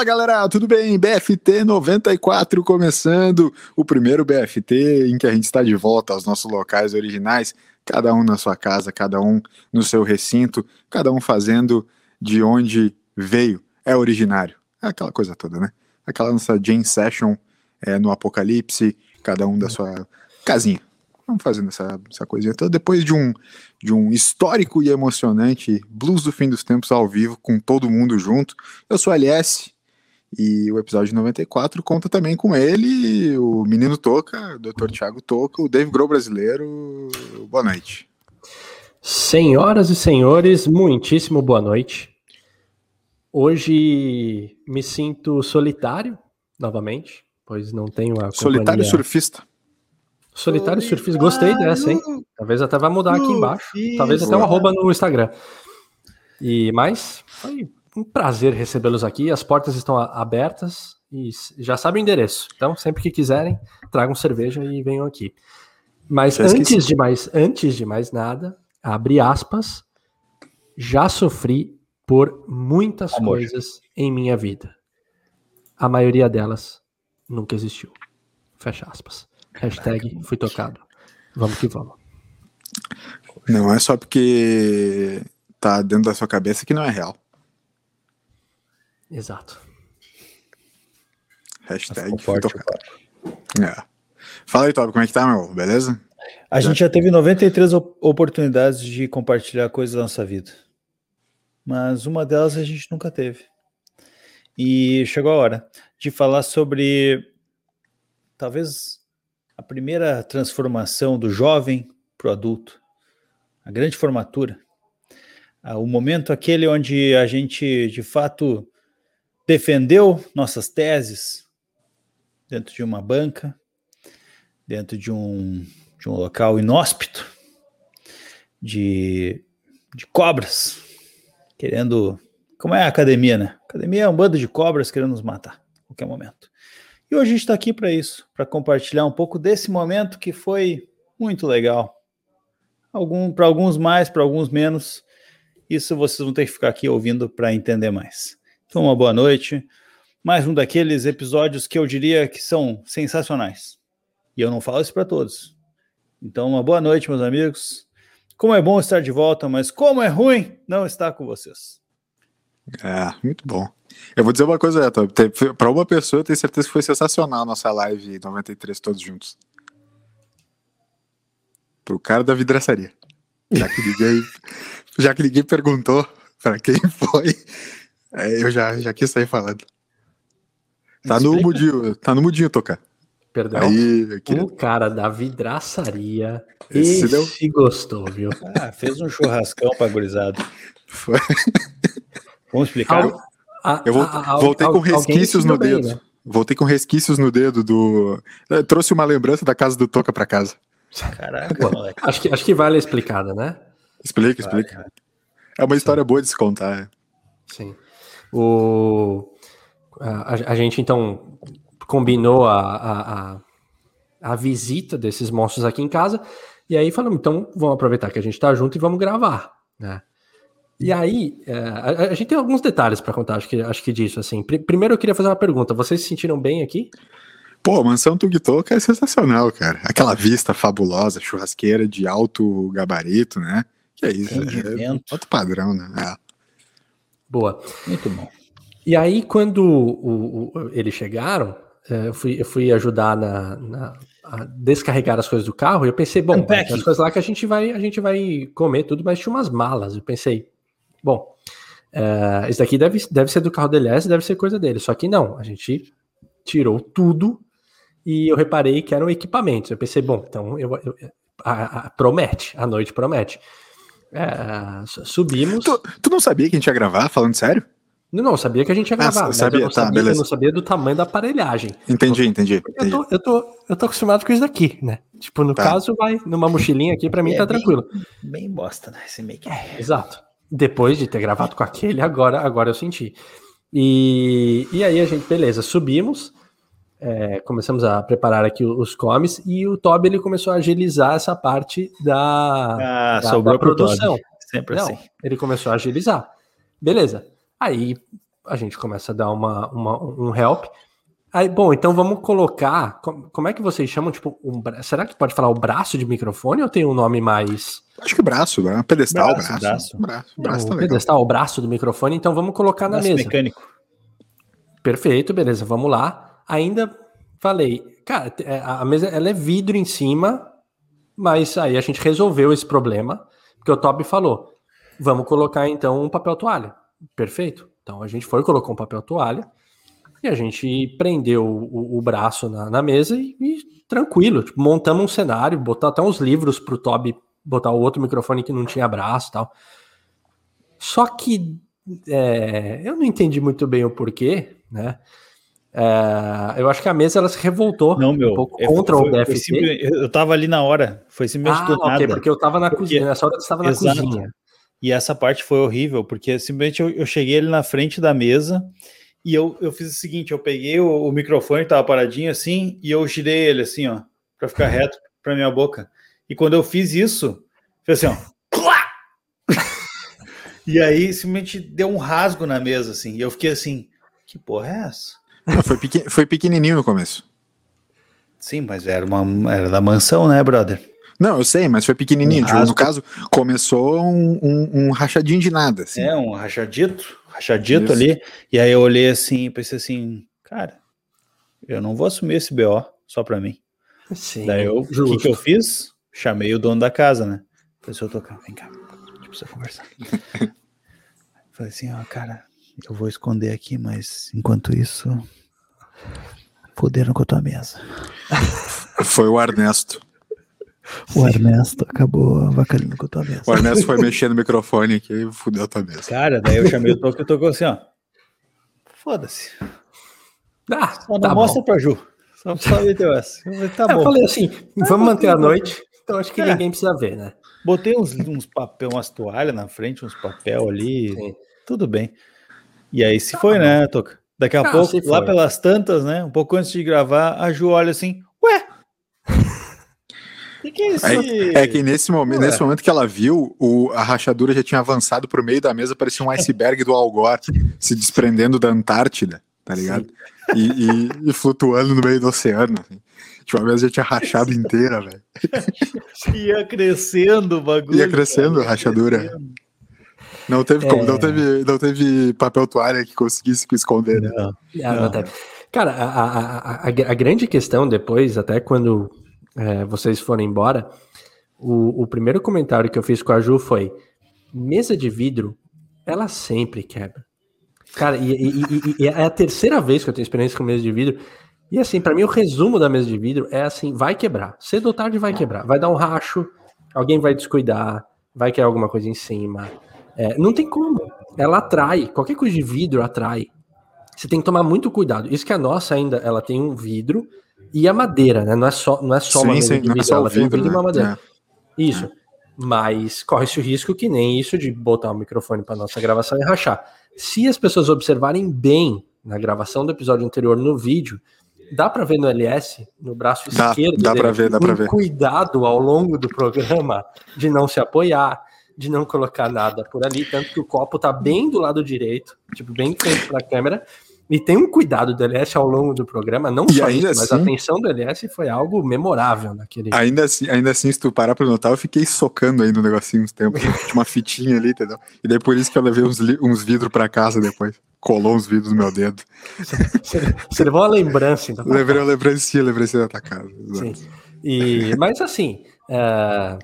Fala galera, tudo bem? BFT 94 começando, o primeiro BFT em que a gente está de volta aos nossos locais originais, cada um na sua casa, cada um no seu recinto, cada um fazendo de onde veio, é originário, é aquela coisa toda, né? Aquela nossa Jane Session é, no Apocalipse, cada um da sua casinha. Vamos fazendo essa, essa coisinha toda. Depois de um, de um histórico e emocionante Blues do Fim dos Tempos ao vivo, com todo mundo junto. Eu sou LS e o episódio 94 conta também com ele, o menino Toca, o Dr. Thiago Toca, o Dave Grohl brasileiro. Boa noite. Senhoras e senhores, muitíssimo boa noite. Hoje me sinto solitário novamente, pois não tenho a Solitário surfista. Solitário Surfista, gostei dessa, hein? Talvez até vai mudar aqui embaixo. Talvez até um arroba no Instagram. E mais, foi um prazer recebê-los aqui. As portas estão abertas e já sabem o endereço. Então, sempre que quiserem, tragam cerveja e venham aqui. Mas antes de mais, antes de mais nada, abre aspas, já sofri por muitas Amor. coisas em minha vida. A maioria delas nunca existiu. Fecha aspas. Hashtag fui tocado. Vamos que vamos. Não é só porque tá dentro da sua cabeça que não é real. Exato. Hashtag tocado. É. Fala aí, Tobi, como é que tá, meu? Beleza? A gente já teve 93 oportunidades de compartilhar coisas da nossa vida. Mas uma delas a gente nunca teve. E chegou a hora de falar sobre talvez a primeira transformação do jovem para o adulto, a grande formatura, ah, o momento aquele onde a gente de fato defendeu nossas teses dentro de uma banca, dentro de um, de um local inóspito, de, de cobras, querendo. Como é a academia, né? A academia é um bando de cobras querendo nos matar a qualquer momento. E hoje a gente está aqui para isso, para compartilhar um pouco desse momento que foi muito legal. Algum, para alguns mais, para alguns menos. Isso vocês vão ter que ficar aqui ouvindo para entender mais. Então, uma boa noite. Mais um daqueles episódios que eu diria que são sensacionais. E eu não falo isso para todos. Então, uma boa noite, meus amigos. Como é bom estar de volta, mas como é ruim não estar com vocês. É, muito bom. Eu vou dizer uma coisa, para uma pessoa eu tenho certeza que foi sensacional a nossa live 93 todos juntos. Pro cara da vidraçaria. Já que ninguém, já que ninguém perguntou para quem foi, é, eu já, já quis sair falando. Tá no mudinho, tá no mudinho tocar. Perdão. Aí, o cara da vidraçaria. Esse, esse deu... gostou, viu? Ah, fez um churrascão pra gurizada. Foi. Vamos explicar? Al a, eu a, voltei a, com resquícios no bem, dedo. Né? Voltei com resquícios no dedo do. Eu trouxe uma lembrança da casa do Toca para casa. Caraca, moleque. Acho que, acho que vale a explicada, né? Explica, explica. Vai, É uma história Sim. boa de se contar. É. Sim. O, a, a, gente então combinou a, a, a, visita desses monstros aqui em casa. E aí falamos, então vamos aproveitar que a gente tá junto e vamos gravar, né? E aí, é, a, a, gente tem alguns detalhes para contar, acho que, acho que disso, assim. Pr primeiro eu queria fazer uma pergunta, vocês se sentiram bem aqui? Pô, Mansão Tugtoca é sensacional, cara. Aquela vista fabulosa, churrasqueira de alto gabarito, né? Que é isso, é outro padrão, né? É. Boa. Muito bom. E aí, quando o, o, eles chegaram, é, eu fui, eu fui ajudar na, na a descarregar as coisas do carro e eu pensei, bom, tem as coisas lá que a gente vai a gente vai comer tudo, mas tinha umas malas. Eu pensei, Bom, uh, esse daqui deve, deve ser do carro do LS, deve ser coisa dele. Só que não, a gente tirou tudo e eu reparei que eram equipamentos. Eu pensei, bom, então eu, eu a, a, promete, a noite promete. É, subimos. Tu, tu, não sabia que a gente ia gravar, falando sério? Não, não, sabia que a gente ia ah, gravar. Ah, sabia, eu, não tá, sabia, beleza. eu não sabia do tamanho da aparelhagem. Entendi, entendi. Eu tô, eu, tô, eu tô acostumado com isso daqui, né? Tipo, no tá. caso, vai numa mochilinha aqui, pra mim é tá bem, tranquilo. Bem bosta, né? Esse make. É, exato. Depois de ter gravado com aquele, agora, agora eu senti. E, e aí a gente, beleza, subimos, é, começamos a preparar aqui os comes e o Toby ele começou a agilizar essa parte da, ah, da, da produção. Sempre Não, assim. Ele começou a agilizar. Beleza. Aí a gente começa a dar uma, uma um help. Aí, bom, então vamos colocar. Como é que vocês chamam? Tipo, um, será que pode falar o braço de microfone ou tem um nome mais. Acho que braço, né? Pedestal, braço. Braço, braço. braço, braço tá pedestal, o braço do microfone, então vamos colocar na braço mesa. mecânico. Perfeito, beleza, vamos lá. Ainda falei, cara, é, a mesa ela é vidro em cima, mas aí a gente resolveu esse problema, porque o Toby falou: vamos colocar então um papel toalha. Perfeito. Então a gente foi, colocou um papel toalha e a gente prendeu o, o braço na, na mesa e, e, tranquilo, tipo, montamos um cenário, botar até uns livros para o Toby botar o outro microfone que não tinha braço e tal. Só que é, eu não entendi muito bem o porquê, né? É, eu acho que a mesa ela se revoltou não, meu, um pouco contra foi, o BFT. eu tava ali na hora, foi simplesmente ah, do nada. porque eu tava na porque, cozinha, nessa hora eu estava na exato. cozinha. E essa parte foi horrível, porque simplesmente eu, eu cheguei ali na frente da mesa e eu, eu fiz o seguinte: eu peguei o, o microfone, tava paradinho assim, e eu girei ele assim, ó, para ficar reto para minha boca. E quando eu fiz isso, fez assim, ó. e aí simplesmente deu um rasgo na mesa, assim. E eu fiquei assim: que porra é essa? Foi, pequen foi pequenininho no começo. Sim, mas era, uma, era da mansão, né, brother? Não, eu sei, mas foi pequenininho. Um tipo, no caso, começou um, um, um, rachadinho de nada. Assim. É, um rachadito, rachadito Isso. ali. E aí eu olhei assim e pensei assim, cara, eu não vou assumir esse BO só pra mim. Sim, Daí eu, o que, que eu fiz? Chamei o dono da casa, né? Falei, seu tocar, vem cá, a gente precisa conversar. Falei assim, ó, cara, eu vou esconder aqui, mas enquanto isso, fuderam com a tua mesa. Foi o Ernesto. O Ernesto acabou avacalhando com a tua mesa. O Ernesto foi mexer no microfone aqui e fudeu a tua mesa. Cara, daí eu chamei o Toco e o Toco assim, ó. Foda-se. Ah, só não tá mostra bom. pra Ju. Só teu essa. Tá eu falei assim, vamos manter a noite. Então acho que é. ninguém precisa ver, né? Botei uns, uns papel, umas toalhas na frente, uns papel ali. Sim. Tudo bem. E aí se tá foi, né, Toca? Daqui a ah, pouco, lá pelas tantas, né? Um pouco antes de gravar, a Ju olha assim, ué, que, que é isso? É, é, que nesse momento, nesse momento que ela viu, o, a rachadura já tinha avançado para o meio da mesa, parecia um iceberg do Algor se desprendendo da Antártida, tá ligado? E, e, e, flutuando no meio do oceano. Assim. Tipo, a mesa já tinha rachado inteira, velho. Ia crescendo o bagulho. Ia crescendo a rachadura. Crescendo. Não teve como, não, é. teve, não teve papel toalha que conseguisse esconder, né? Não. Não, não. Cara, a, a, a, a, grande questão depois, até quando é, vocês forem embora, o, o primeiro comentário que eu fiz com a Ju foi: mesa de vidro, ela sempre quebra. Cara, e, e, e, e, é a terceira vez que eu tenho experiência com mesa de vidro. E assim, para mim, o resumo da mesa de vidro é assim: vai quebrar. Cedo ou tarde vai quebrar. Vai dar um racho, alguém vai descuidar, vai cair alguma coisa em cima. É, não tem como. Ela atrai. Qualquer coisa de vidro atrai. Você tem que tomar muito cuidado. Isso que a nossa ainda, ela tem um vidro e a madeira, né? Não é só, não é só sim, uma sim, de vidro, é ela vidro, tem um vidro né? e uma madeira. É. Isso. É. Mas corre-se o risco que nem isso de botar o microfone para nossa gravação e rachar. Se as pessoas observarem bem na gravação do episódio anterior no vídeo, dá para ver no LS, no braço dá, esquerdo, dá para ver, dá para ver. Cuidado ao longo do programa de não se apoiar, de não colocar nada por ali, tanto que o copo tá bem do lado direito, tipo bem frente para a câmera e tem um cuidado do LS ao longo do programa, não e só isso, assim, mas a assim- atenção do LS foi algo memorável naquele. Ainda assim, ainda assim, se tu parar pra notar, eu fiquei socando aí no negocinho uns tempos. Tinha uma fitinha ali, entendeu? E daí por isso que eu levei uns, uns vidros pra casa depois. Colou uns vidros no meu dedo. Você, você levou uma lembrança, então. Levei uma lembrancinha, lembrancinha da tua casa. Sim. E, mas assim. É,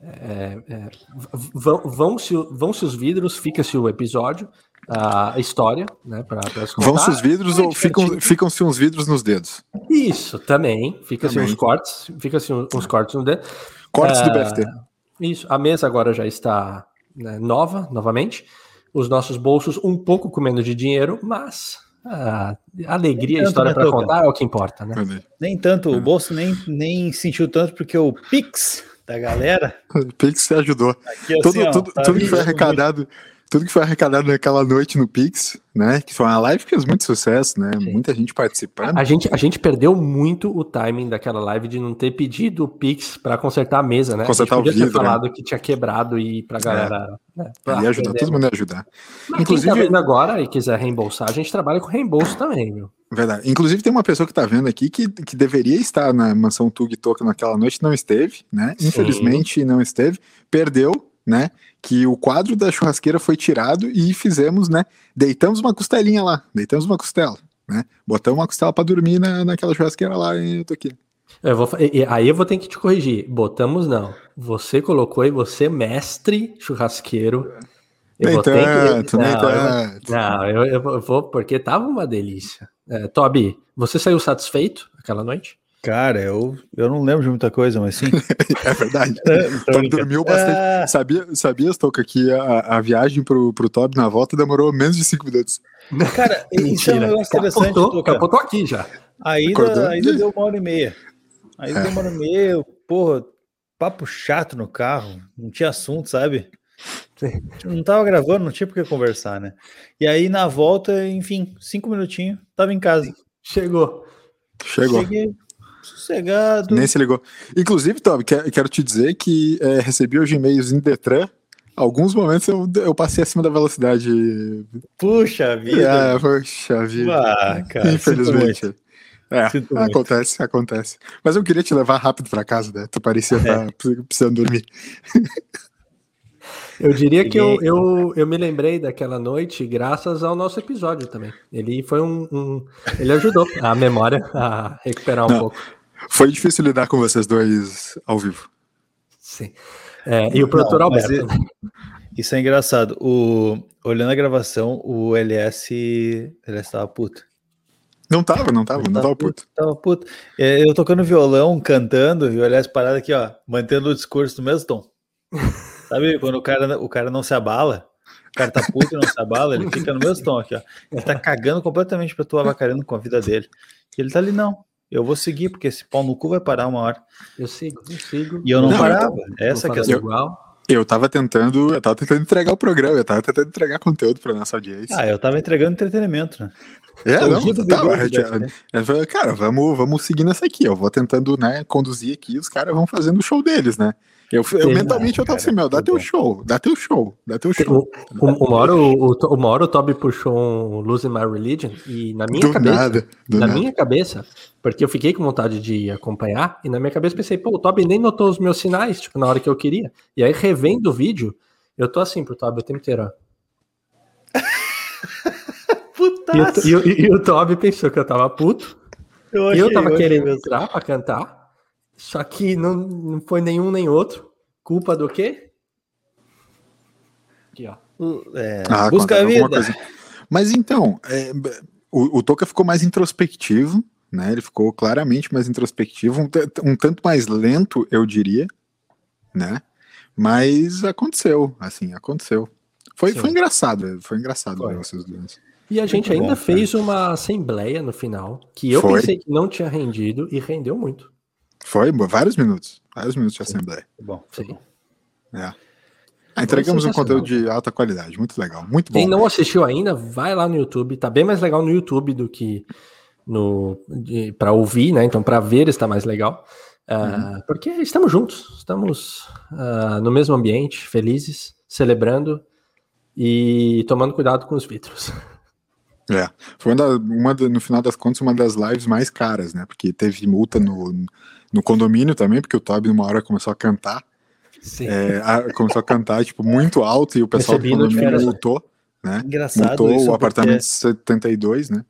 é, é, vão, vão-se vão -se os vidros, fica-se o episódio a história, né? Pra, pra Vão-se os vidros é ou ficam, ficam-se uns vidros nos dedos? Isso, também. Fica-se uns cortes, fica-se uns cortes no dedo. Cortes do BFT. Isso, a mesa agora já está né, nova, novamente. Os nossos bolsos um pouco comendo de dinheiro, mas a alegria, a história para contar é o que importa, né? Nem tanto, o bolso nem, nem sentiu tanto, porque o Pix da galera. o Pix ajudou. Aqui, assim, tudo, ó, tudo, tá tudo que foi arrecadado. Muito tudo que foi arrecadado naquela noite no Pix, né? Que foi uma live que fez muito sucesso, né? Sim. Muita gente participando. A gente, a gente perdeu muito o timing daquela live de não ter pedido o Pix para consertar a mesa, né? Consertar a gente podia o vidro, ter falado né? que tinha quebrado e pra galera. É. Né? Pra ia ajudar, todo mundo ia ajudar. Mas Inclusive, quem tá vendo agora e quiser reembolsar, a gente trabalha com reembolso também, viu? Verdade. Inclusive, tem uma pessoa que tá vendo aqui que, que deveria estar na mansão Tug Token naquela noite, não esteve, né? Infelizmente, Sim. não esteve, perdeu, né? que o quadro da churrasqueira foi tirado e fizemos, né? Deitamos uma costelinha lá, deitamos uma costela, né? Botamos uma costela para dormir na, naquela churrasqueira lá em Toquinho. Eu vou, aí eu vou ter que te corrigir. Botamos não. Você colocou e você, mestre churrasqueiro. Eu nem tanto, que... não, nem tanto. Eu, não, eu, eu, vou, porque tava uma delícia. É, Toby, você saiu satisfeito aquela noite? Cara, eu, eu não lembro de muita coisa, mas sim. é verdade. É, Toby dormiu bastante. Ah. Sabia, sabia Stoker, que a, a viagem pro, pro Toby na volta demorou menos de 5 minutos? Cara, isso é um negócio interessante. Capotou, capotou aqui já. A ida, a ida deu uma hora e meia. Aí é. deu uma hora e meia, porra, papo chato no carro, não tinha assunto, sabe? Sim. Não tava gravando, não tinha por que conversar, né? E aí na volta, enfim, cinco minutinhos, tava em casa. Chegou. Chegou. Cheguei, sossegado. Nem se ligou. Inclusive, Toby, quero te dizer que é, recebi hoje e-mails em Detran. Alguns momentos eu, eu passei acima da velocidade. Puxa vida. É, puxa vida. Ah, cara, Infelizmente. É, acontece, acontece. Mas eu queria te levar rápido para casa, né? Tu parecia estar é. tá precisando dormir. Eu diria que eu, eu, eu me lembrei daquela noite graças ao nosso episódio também. Ele foi um. um ele ajudou a memória a recuperar um Não, pouco. Foi difícil lidar com vocês dois ao vivo. Sim. É, e o produtor Não, Alberto. Né? Isso é engraçado. O, olhando a gravação, o LS, ele estava puto. Não tava, não tava, não, não tava, puto. Tava puto. É, eu tocando violão, cantando, e o LS parado aqui, ó, mantendo o discurso no mesmo tom. Sabe quando o cara, o cara não se abala? O cara tá puto e não se abala, ele fica no mesmo tom aqui, ó. Ele tá cagando completamente pra tu avacalhando com a vida dele. E ele tá ali, não. Eu vou seguir, porque esse pau no cu vai parar uma hora. Eu sigo, eu sigo. E eu não, não parava. Essa que é igual. Eu tava tentando, eu tava tentando entregar o programa, eu tava tentando entregar conteúdo para nossa audiência. Ah, eu tava entregando entretenimento, né? É, não, tava, é, cara, vamos, vamos seguir nessa aqui. Eu vou tentando, né, conduzir aqui, os caras vão fazendo o show deles, né? Eu, eu mentalmente eu tava assim, meu, dá teu show, dá teu show, dá teu show. Uma hora o, uma hora o Toby puxou um Losing My Religion e na minha do cabeça, nada, na nada. minha cabeça, porque eu fiquei com vontade de acompanhar e na minha cabeça pensei, pô, o Toby nem notou os meus sinais, tipo, na hora que eu queria. E aí revendo o vídeo, eu tô assim pro Toby o tempo inteiro, ó. E, o, e, e, o Toby pensou que eu tava puto. Eu achei, e eu tava eu querendo entrar pra cantar. Só que não, não foi nenhum nem outro. Culpa do quê? Aqui, ó. É, ah, busca a vida. Mas então, é, o, o Toca ficou mais introspectivo, né? Ele ficou claramente mais introspectivo, um, um tanto mais lento, eu diria, né? Mas aconteceu, assim, aconteceu. Foi, foi engraçado, foi engraçado foi. E a gente muito ainda bom, fez cara. uma assembleia no final, que eu foi. pensei que não tinha rendido e rendeu muito. Foi, vários minutos. Vários minutos de assembleia. Bom, sim. É. Ah, entregamos um conteúdo de alta qualidade, muito legal, muito bom. Quem não assistiu ainda, vai lá no YouTube, tá bem mais legal no YouTube do que no para ouvir, né? Então para ver está mais legal, uh, porque estamos juntos, estamos uh, no mesmo ambiente, felizes, celebrando e tomando cuidado com os vidros. É, foi uma, uma no final das contas uma das lives mais caras, né? Porque teve multa no, no condomínio também, porque o Toby numa hora começou a cantar. É, a, começou a cantar, tipo, muito alto e o pessoal do condomínio multou, né? Engraçado multou o apartamento porque... 72, né?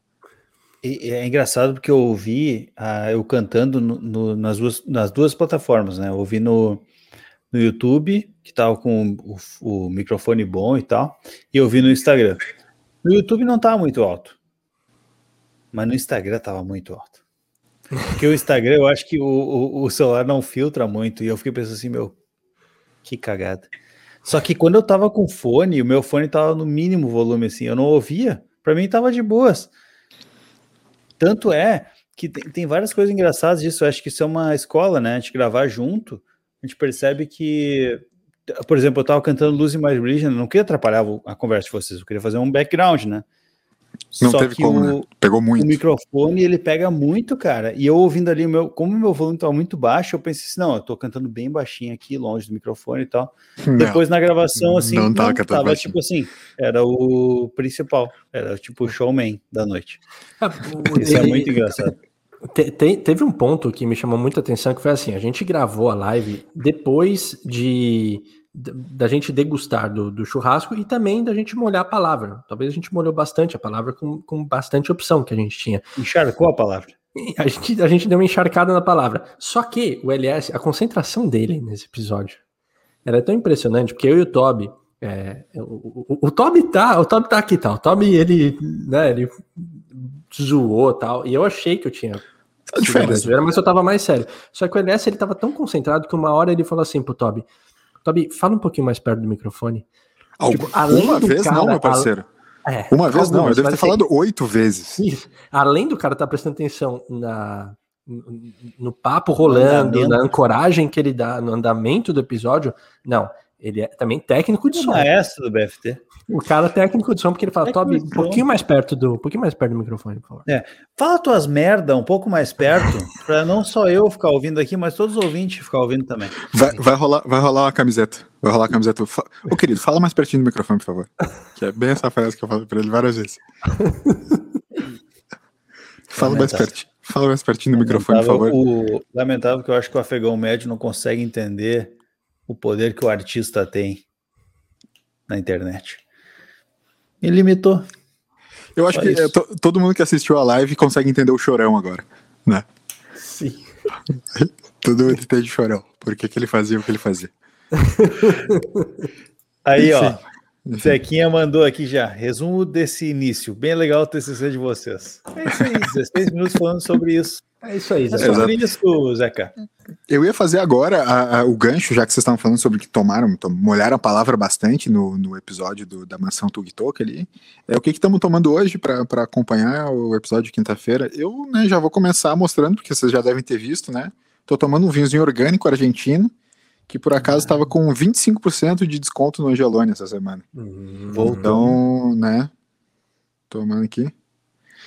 E, é engraçado porque eu ouvi uh, eu cantando no, no, nas, duas, nas duas plataformas, né? Eu ouvi no, no YouTube, que tava com o, o microfone bom e tal, e eu vi no Instagram. No YouTube não tava muito alto, mas no Instagram tava muito alto. Porque o Instagram, eu acho que o, o, o, celular não filtra muito. E eu fiquei pensando assim, meu, que cagada. Só que quando eu tava com fone, o meu fone tava no mínimo volume, assim, eu não ouvia. Para mim tava de boas. Tanto é que tem, tem, várias coisas engraçadas disso. Eu acho que isso é uma escola, né? A gente gravar junto, a gente percebe que por exemplo, eu tava cantando Losing My Religion, não queria atrapalhar a conversa de vocês, eu queria fazer um background, né? Não Só teve que como, o, né? Pegou muito. O microfone, ele pega muito, cara. E eu ouvindo ali, o meu, como o meu volume estava muito baixo, eu pensei assim, não, eu tô cantando bem baixinho aqui, longe do microfone e tal. Não, Depois na gravação, assim, não tava, não, tava tipo assim, era o principal, era tipo o showman da noite. Ah, Isso é muito engraçado. Te, te, teve um ponto que me chamou muita atenção, que foi assim, a gente gravou a live depois de da gente degustar do, do, churrasco e também da gente molhar a palavra. Talvez a gente molhou bastante a palavra com, com bastante opção que a gente tinha. Encharcou a palavra? A gente, a gente deu uma encharcada na palavra. Só que o LS, a concentração dele nesse episódio era tão impressionante, porque eu e o Toby, é, o, o, o, Toby tá, o Toby tá aqui tal. Tá, o Toby, ele, né, ele zoou tal, e eu achei que eu tinha tá mas eu tava mais sério. Só que o LS, ele tava tão concentrado que uma hora ele falou assim pro Toby, Tobi, fala um pouquinho mais perto do microfone. tipo, uma vez cara, não, meu parceiro. A... É, uma vez não, eu devo ter falado oito vezes. Isso. Além do cara estar tá prestando atenção na, no, no papo rolando, na ancoragem que ele dá, no andamento do episódio, não. Ele é também técnico de som. maestro do BFT. O cara técnico de som, porque ele fala, Toby, um pouquinho mais perto do, um pouquinho mais perto do microfone, por favor. É. Fala tuas merda um pouco mais perto, para não só eu ficar ouvindo aqui, mas todos os ouvintes ficar ouvindo também. Vai, vai, rolar, vai rolar uma camiseta. Vai rolar a camiseta. Ô, querido, fala mais pertinho do microfone, por favor. Que é bem essa frase que eu falo para ele várias vezes. fala mais pertinho. Fala mais pertinho do microfone, por favor. O, lamentável que eu acho que o afegão médio não consegue entender o poder que o artista tem na internet. Me limitou. Eu acho Só que é, todo mundo que assistiu a live consegue entender o chorão agora, né? Sim. todo mundo entende o chorão. Por que, que ele fazia o que ele fazia. Aí, ó. Zequinha mandou aqui já. Resumo desse início. Bem legal o TCC de vocês. É isso aí, 16 minutos falando sobre isso. É isso aí, Zé. É sobre isso, Zeca. Eu ia fazer agora a, a, o gancho, já que vocês estavam falando sobre que tomaram, tom, molharam a palavra bastante no, no episódio do, da mansão Tugtok ali. É o que estamos tomando hoje para acompanhar o episódio de quinta-feira. Eu né, já vou começar mostrando, porque vocês já devem ter visto, né? Tô tomando um vinhozinho orgânico argentino, que por acaso estava com 25% de desconto no Angelone essa semana. Uhum. Então, né? Tomando aqui.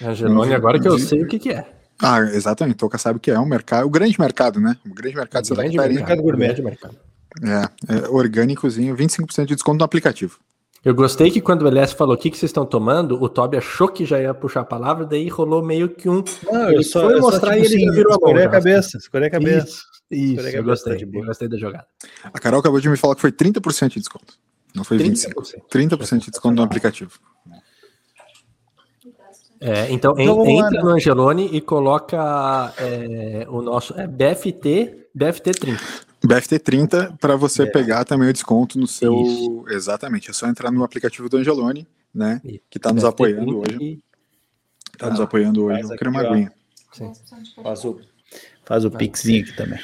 Angelone, agora que eu sei o que, que é. Ah, exatamente. Toca sabe que é um mercado, o grande mercado, né? O grande mercado de grande mercado, mercado gourmet. mercado. É, é orgânicozinho, 25% de desconto no aplicativo. Eu gostei que quando o LS falou o que, que vocês estão tomando, o Toby achou que já ia puxar a palavra, daí rolou meio que um. Não, eu só, foi eu mostrar só, tipo, e ele já virou a mão. Escolher a cabeça, escolher a cabeça. Isso, isso eu gostei, tá eu gostei da jogada. A Carol acabou de me falar que foi 30% de desconto. Não foi 25%. 30%, 30 de desconto no aplicativo. É, então, então entra lá, no Angelone e coloca é, o nosso é, BFT, BFT 30. BFT 30 para você é. pegar também o desconto no seu. Isso. Exatamente, é só entrar no aplicativo do Angelone, né? Isso. Que está nos apoiando hoje. Está ah, nos apoiando hoje. Eu quero uma aguinha. Faz o, faz o pixinho aqui também.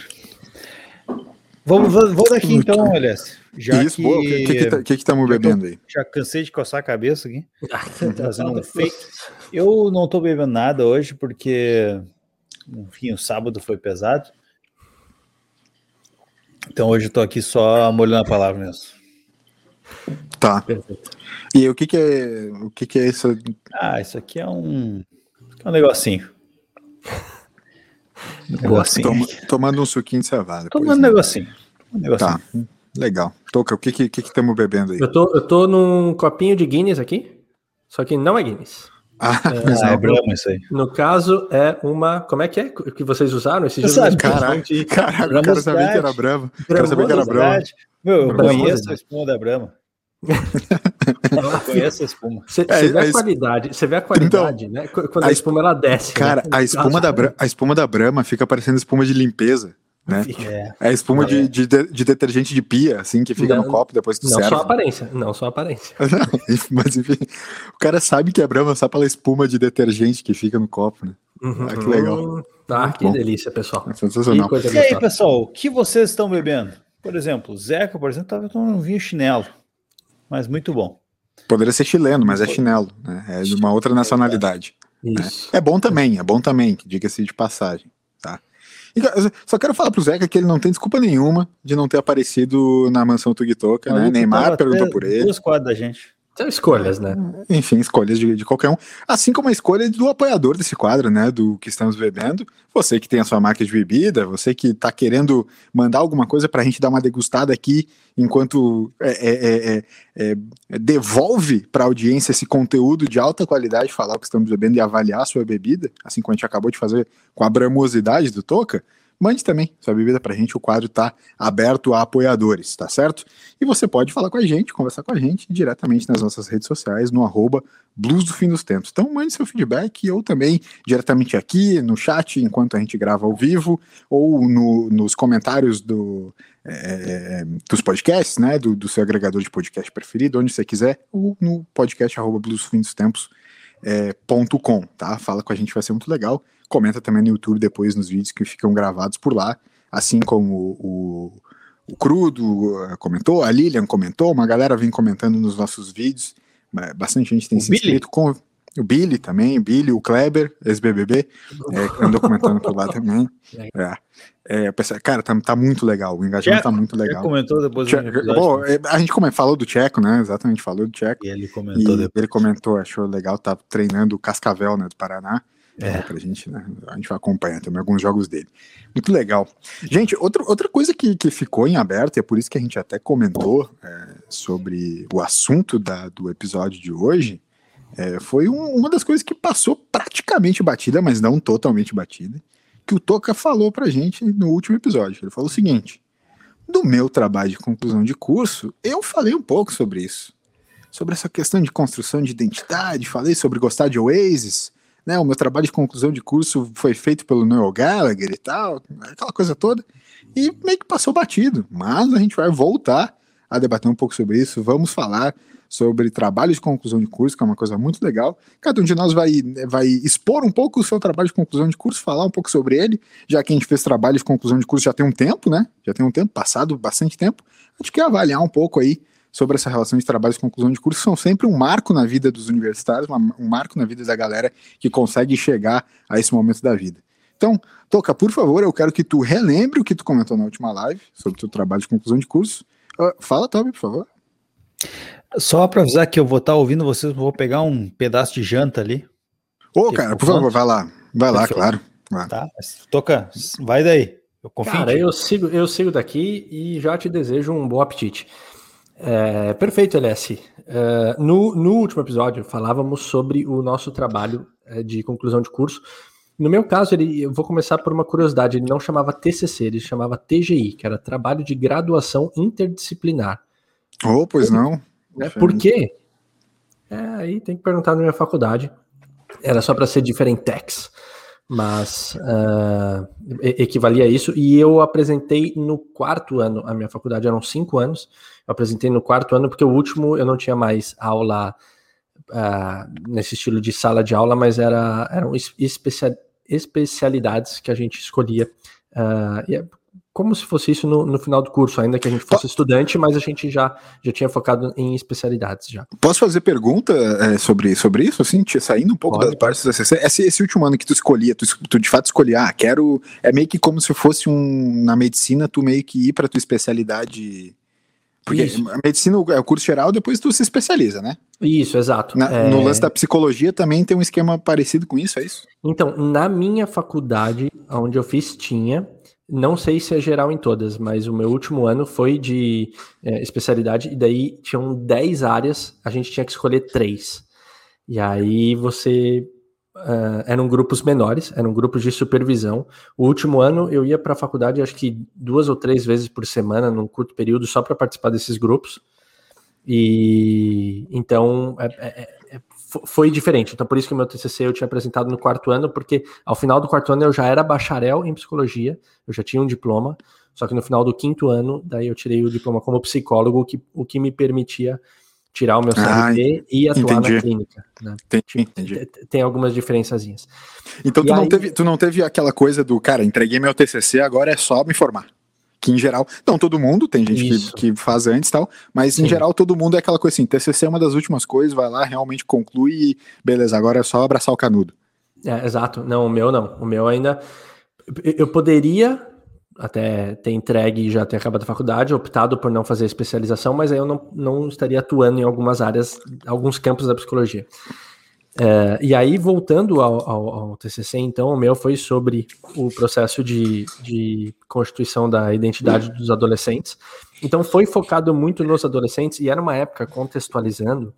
Vamos, vamos daqui então, Alessio. Já Isso, que... o que, que, que, que estamos bebendo aí? Já cansei de coçar a cabeça aqui. fazendo um feito. Eu não estou bebendo nada hoje porque, enfim, o sábado foi pesado. Então hoje eu tô aqui só molhando a palavra mesmo. Tá. E o que que é, o que que é isso? Ah, isso aqui é um, é um negocinho. Negocinho. Toma, tomando um suquinho de cevada. Tomando um negocinho. Um negocinho. Tá. Legal. Toca, o que que, que, que estamos bebendo aí? Eu tô, eu tô num copinho de Guinness aqui, só que não é Guinness. Ah, é, é Brahma isso aí. No caso, é uma. Como é que é que vocês usaram esse jogo? Sabe, caraca, de... caraca, o cara sabia que era Brahma. O cara sabia que era Brahma. Meu, eu conheço a espuma da Brahma. conheço a espuma. Você é, vê a, a qualidade, você vê a qualidade, então, né? Quando a, a espuma ela desce. Cara, né? a, espuma da, a espuma da Brahma fica parecendo espuma de limpeza né? É, é espuma é. De, de, de, detergente de pia, assim, que fica não, no copo depois que tu não serve. Não só aparência, não só aparência. mas enfim, o cara sabe que é Brahma só pela espuma de detergente que fica no copo, né? Uhum. Ah, que legal. Ah, que bom. delícia, pessoal. É sensacional. E aí, pessoal, o que vocês estão bebendo? Por exemplo, o Zeca, por exemplo, estava tomando um vinho chinelo, mas muito bom. Poderia ser chileno, mas é chinelo, né? É de uma outra nacionalidade. Né? É bom também, é bom também, diga-se de passagem, tá? Só quero falar pro Zeca que ele não tem desculpa nenhuma de não ter aparecido na mansão Tugitoca, né? Neymar perguntou por ele. Duas quadras da gente. São escolhas, né? Enfim, escolhas de, de, qualquer um. Assim como a escolha do apoiador desse quadro, né? Do que estamos bebendo. Você que tem a sua marca de bebida, você que está querendo mandar alguma coisa para a gente dar uma degustada aqui, enquanto é, é, é, é devolve para a audiência esse conteúdo de alta qualidade, falar o que estamos bebendo e avaliar a sua bebida, assim como a gente acabou de fazer com a bramosidade do Toca mande também sua bebida pra gente, o quadro está aberto a apoiadores, tá certo? E você pode falar com a gente, conversar com a gente diretamente nas nossas redes sociais, no arroba Blues do Fim dos Tempos. Então mande seu feedback ou também diretamente aqui no chat, enquanto a gente grava ao vivo, ou no, nos comentários do, é, dos podcasts, né, do, do, seu agregador de podcast preferido, onde você quiser, ou no podcast arroba Blues do Fim dos Tempos, é, ponto .com, tá? Fala com a gente, vai ser muito legal. Comenta também no YouTube depois nos vídeos que ficam gravados por lá, assim como o, o Crudo eh, comentou, a Lilian comentou, uma galera vem comentando nos nossos vídeos, bastante gente tem o se Billy? inscrito com o Billy também, o Billy, o Kleber, ex-BBB, é, andou comentando por lá também. É, é, pensei, cara, tá, tá muito legal, o engajamento tá muito legal. comentou depois do Bom, é, A gente falou do Tcheco, né? Exatamente, falou do Tcheco. E ele comentou e depois. Ele comentou, achou legal, tá treinando o Cascavel, né, do Paraná. É. Pra gente, né? A gente vai acompanhar também alguns jogos dele. Muito legal. Gente, outra, outra coisa que, que ficou em aberto, e é por isso que a gente até comentou é, sobre o assunto da, do episódio de hoje, é, foi um, uma das coisas que passou praticamente batida, mas não totalmente batida, que o Toca falou pra gente no último episódio. Ele falou o seguinte: do meu trabalho de conclusão de curso, eu falei um pouco sobre isso. Sobre essa questão de construção de identidade, falei sobre gostar de Oasis, né? O meu trabalho de conclusão de curso foi feito pelo Noel Gallagher e tal, aquela coisa toda, e meio que passou batido. Mas a gente vai voltar a debater um pouco sobre isso, vamos falar sobre trabalho de conclusão de curso, que é uma coisa muito legal. Cada um de nós vai, vai expor um pouco o seu trabalho de conclusão de curso, falar um pouco sobre ele, já que a gente fez trabalho de conclusão de curso já tem um tempo, né? Já tem um tempo, passado bastante tempo. A gente quer avaliar um pouco aí sobre essa relação de trabalho de conclusão de curso, são sempre um marco na vida dos universitários, um marco na vida da galera que consegue chegar a esse momento da vida. Então, Toca, por favor, eu quero que tu relembre o que tu comentou na última live sobre o teu trabalho de conclusão de curso. Uh, fala, Toby, por favor. Só para avisar que eu vou estar tá ouvindo vocês, vou pegar um pedaço de janta ali. Ô, cara, por favor, vai lá. Vai lá, claro. Vai. Tá, toca, vai daí. Eu confio. Cara, eu sigo, eu sigo daqui e já te desejo um bom apetite. É, perfeito, LS. É, no, no último episódio, falávamos sobre o nosso trabalho é, de conclusão de curso. No meu caso, ele, eu vou começar por uma curiosidade. Ele não chamava TCC, ele chamava TGI, que era Trabalho de Graduação Interdisciplinar. Oh, pois não. Né? Por quê? É, aí tem que perguntar na minha faculdade. Era só para ser diferentex, mas uh, equivalia a isso. E eu apresentei no quarto ano, a minha faculdade eram cinco anos. Eu apresentei no quarto ano porque o último eu não tinha mais aula uh, nesse estilo de sala de aula, mas era, eram especia, especialidades que a gente escolhia. Uh, e é como se fosse isso no, no, final do curso, ainda que a gente fosse estudante, mas a gente já, já tinha focado em especialidades já. Posso fazer pergunta é, sobre, sobre isso, assim, saindo um pouco Pode. das partes da CC? Esse, esse, último ano que tu escolhia, tu, tu, de fato escolhia, ah, quero, é meio que como se fosse um, na medicina, tu meio que ir para tua especialidade... Porque isso. a medicina é o curso geral, depois tu se especializa, né? Isso, exato. Na, é... No lance da psicologia também tem um esquema parecido com isso, é isso? Então, na minha faculdade, onde eu fiz, tinha, não sei se é geral em todas, mas o meu último ano foi de é, especialidade, e daí tinham 10 áreas, a gente tinha que escolher três. E aí você. Uh, eram grupos menores, eram grupos de supervisão. O último ano eu ia para a faculdade, acho que duas ou três vezes por semana, num curto período, só para participar desses grupos. E então é, é, é foi diferente. Então, por isso que o meu TCC eu tinha apresentado no quarto ano, porque ao final do quarto ano eu já era bacharel em psicologia, eu já tinha um diploma, só que no final do quinto ano, daí eu tirei o diploma como psicólogo, que, o que me permitia tirar o meu CRT ah, e atuar entendi. na clínica. Né? Entendi, entendi. Tem algumas diferençazinhas. Então, tu, não aí... teve, tu não teve aquela coisa do, cara, entreguei meu TCC, agora é só me formar que em geral, não todo mundo, tem gente que, que, faz antes e tal, mas Sim. em geral todo mundo é aquela coisa assim, TCC é uma das últimas coisas, vai lá, realmente conclui e beleza, agora é só abraçar o canudo. É, exato, não, o meu não, o meu ainda, eu poderia até ter entregue e já ter acabado a faculdade, optado por não fazer especialização, mas aí eu não, não estaria atuando em algumas áreas, alguns campos da psicologia. É, e aí, voltando ao, ao, ao, TCC, então, o meu foi sobre o processo de, de constituição da identidade dos adolescentes. Então, foi focado muito nos adolescentes, e era uma época contextualizando.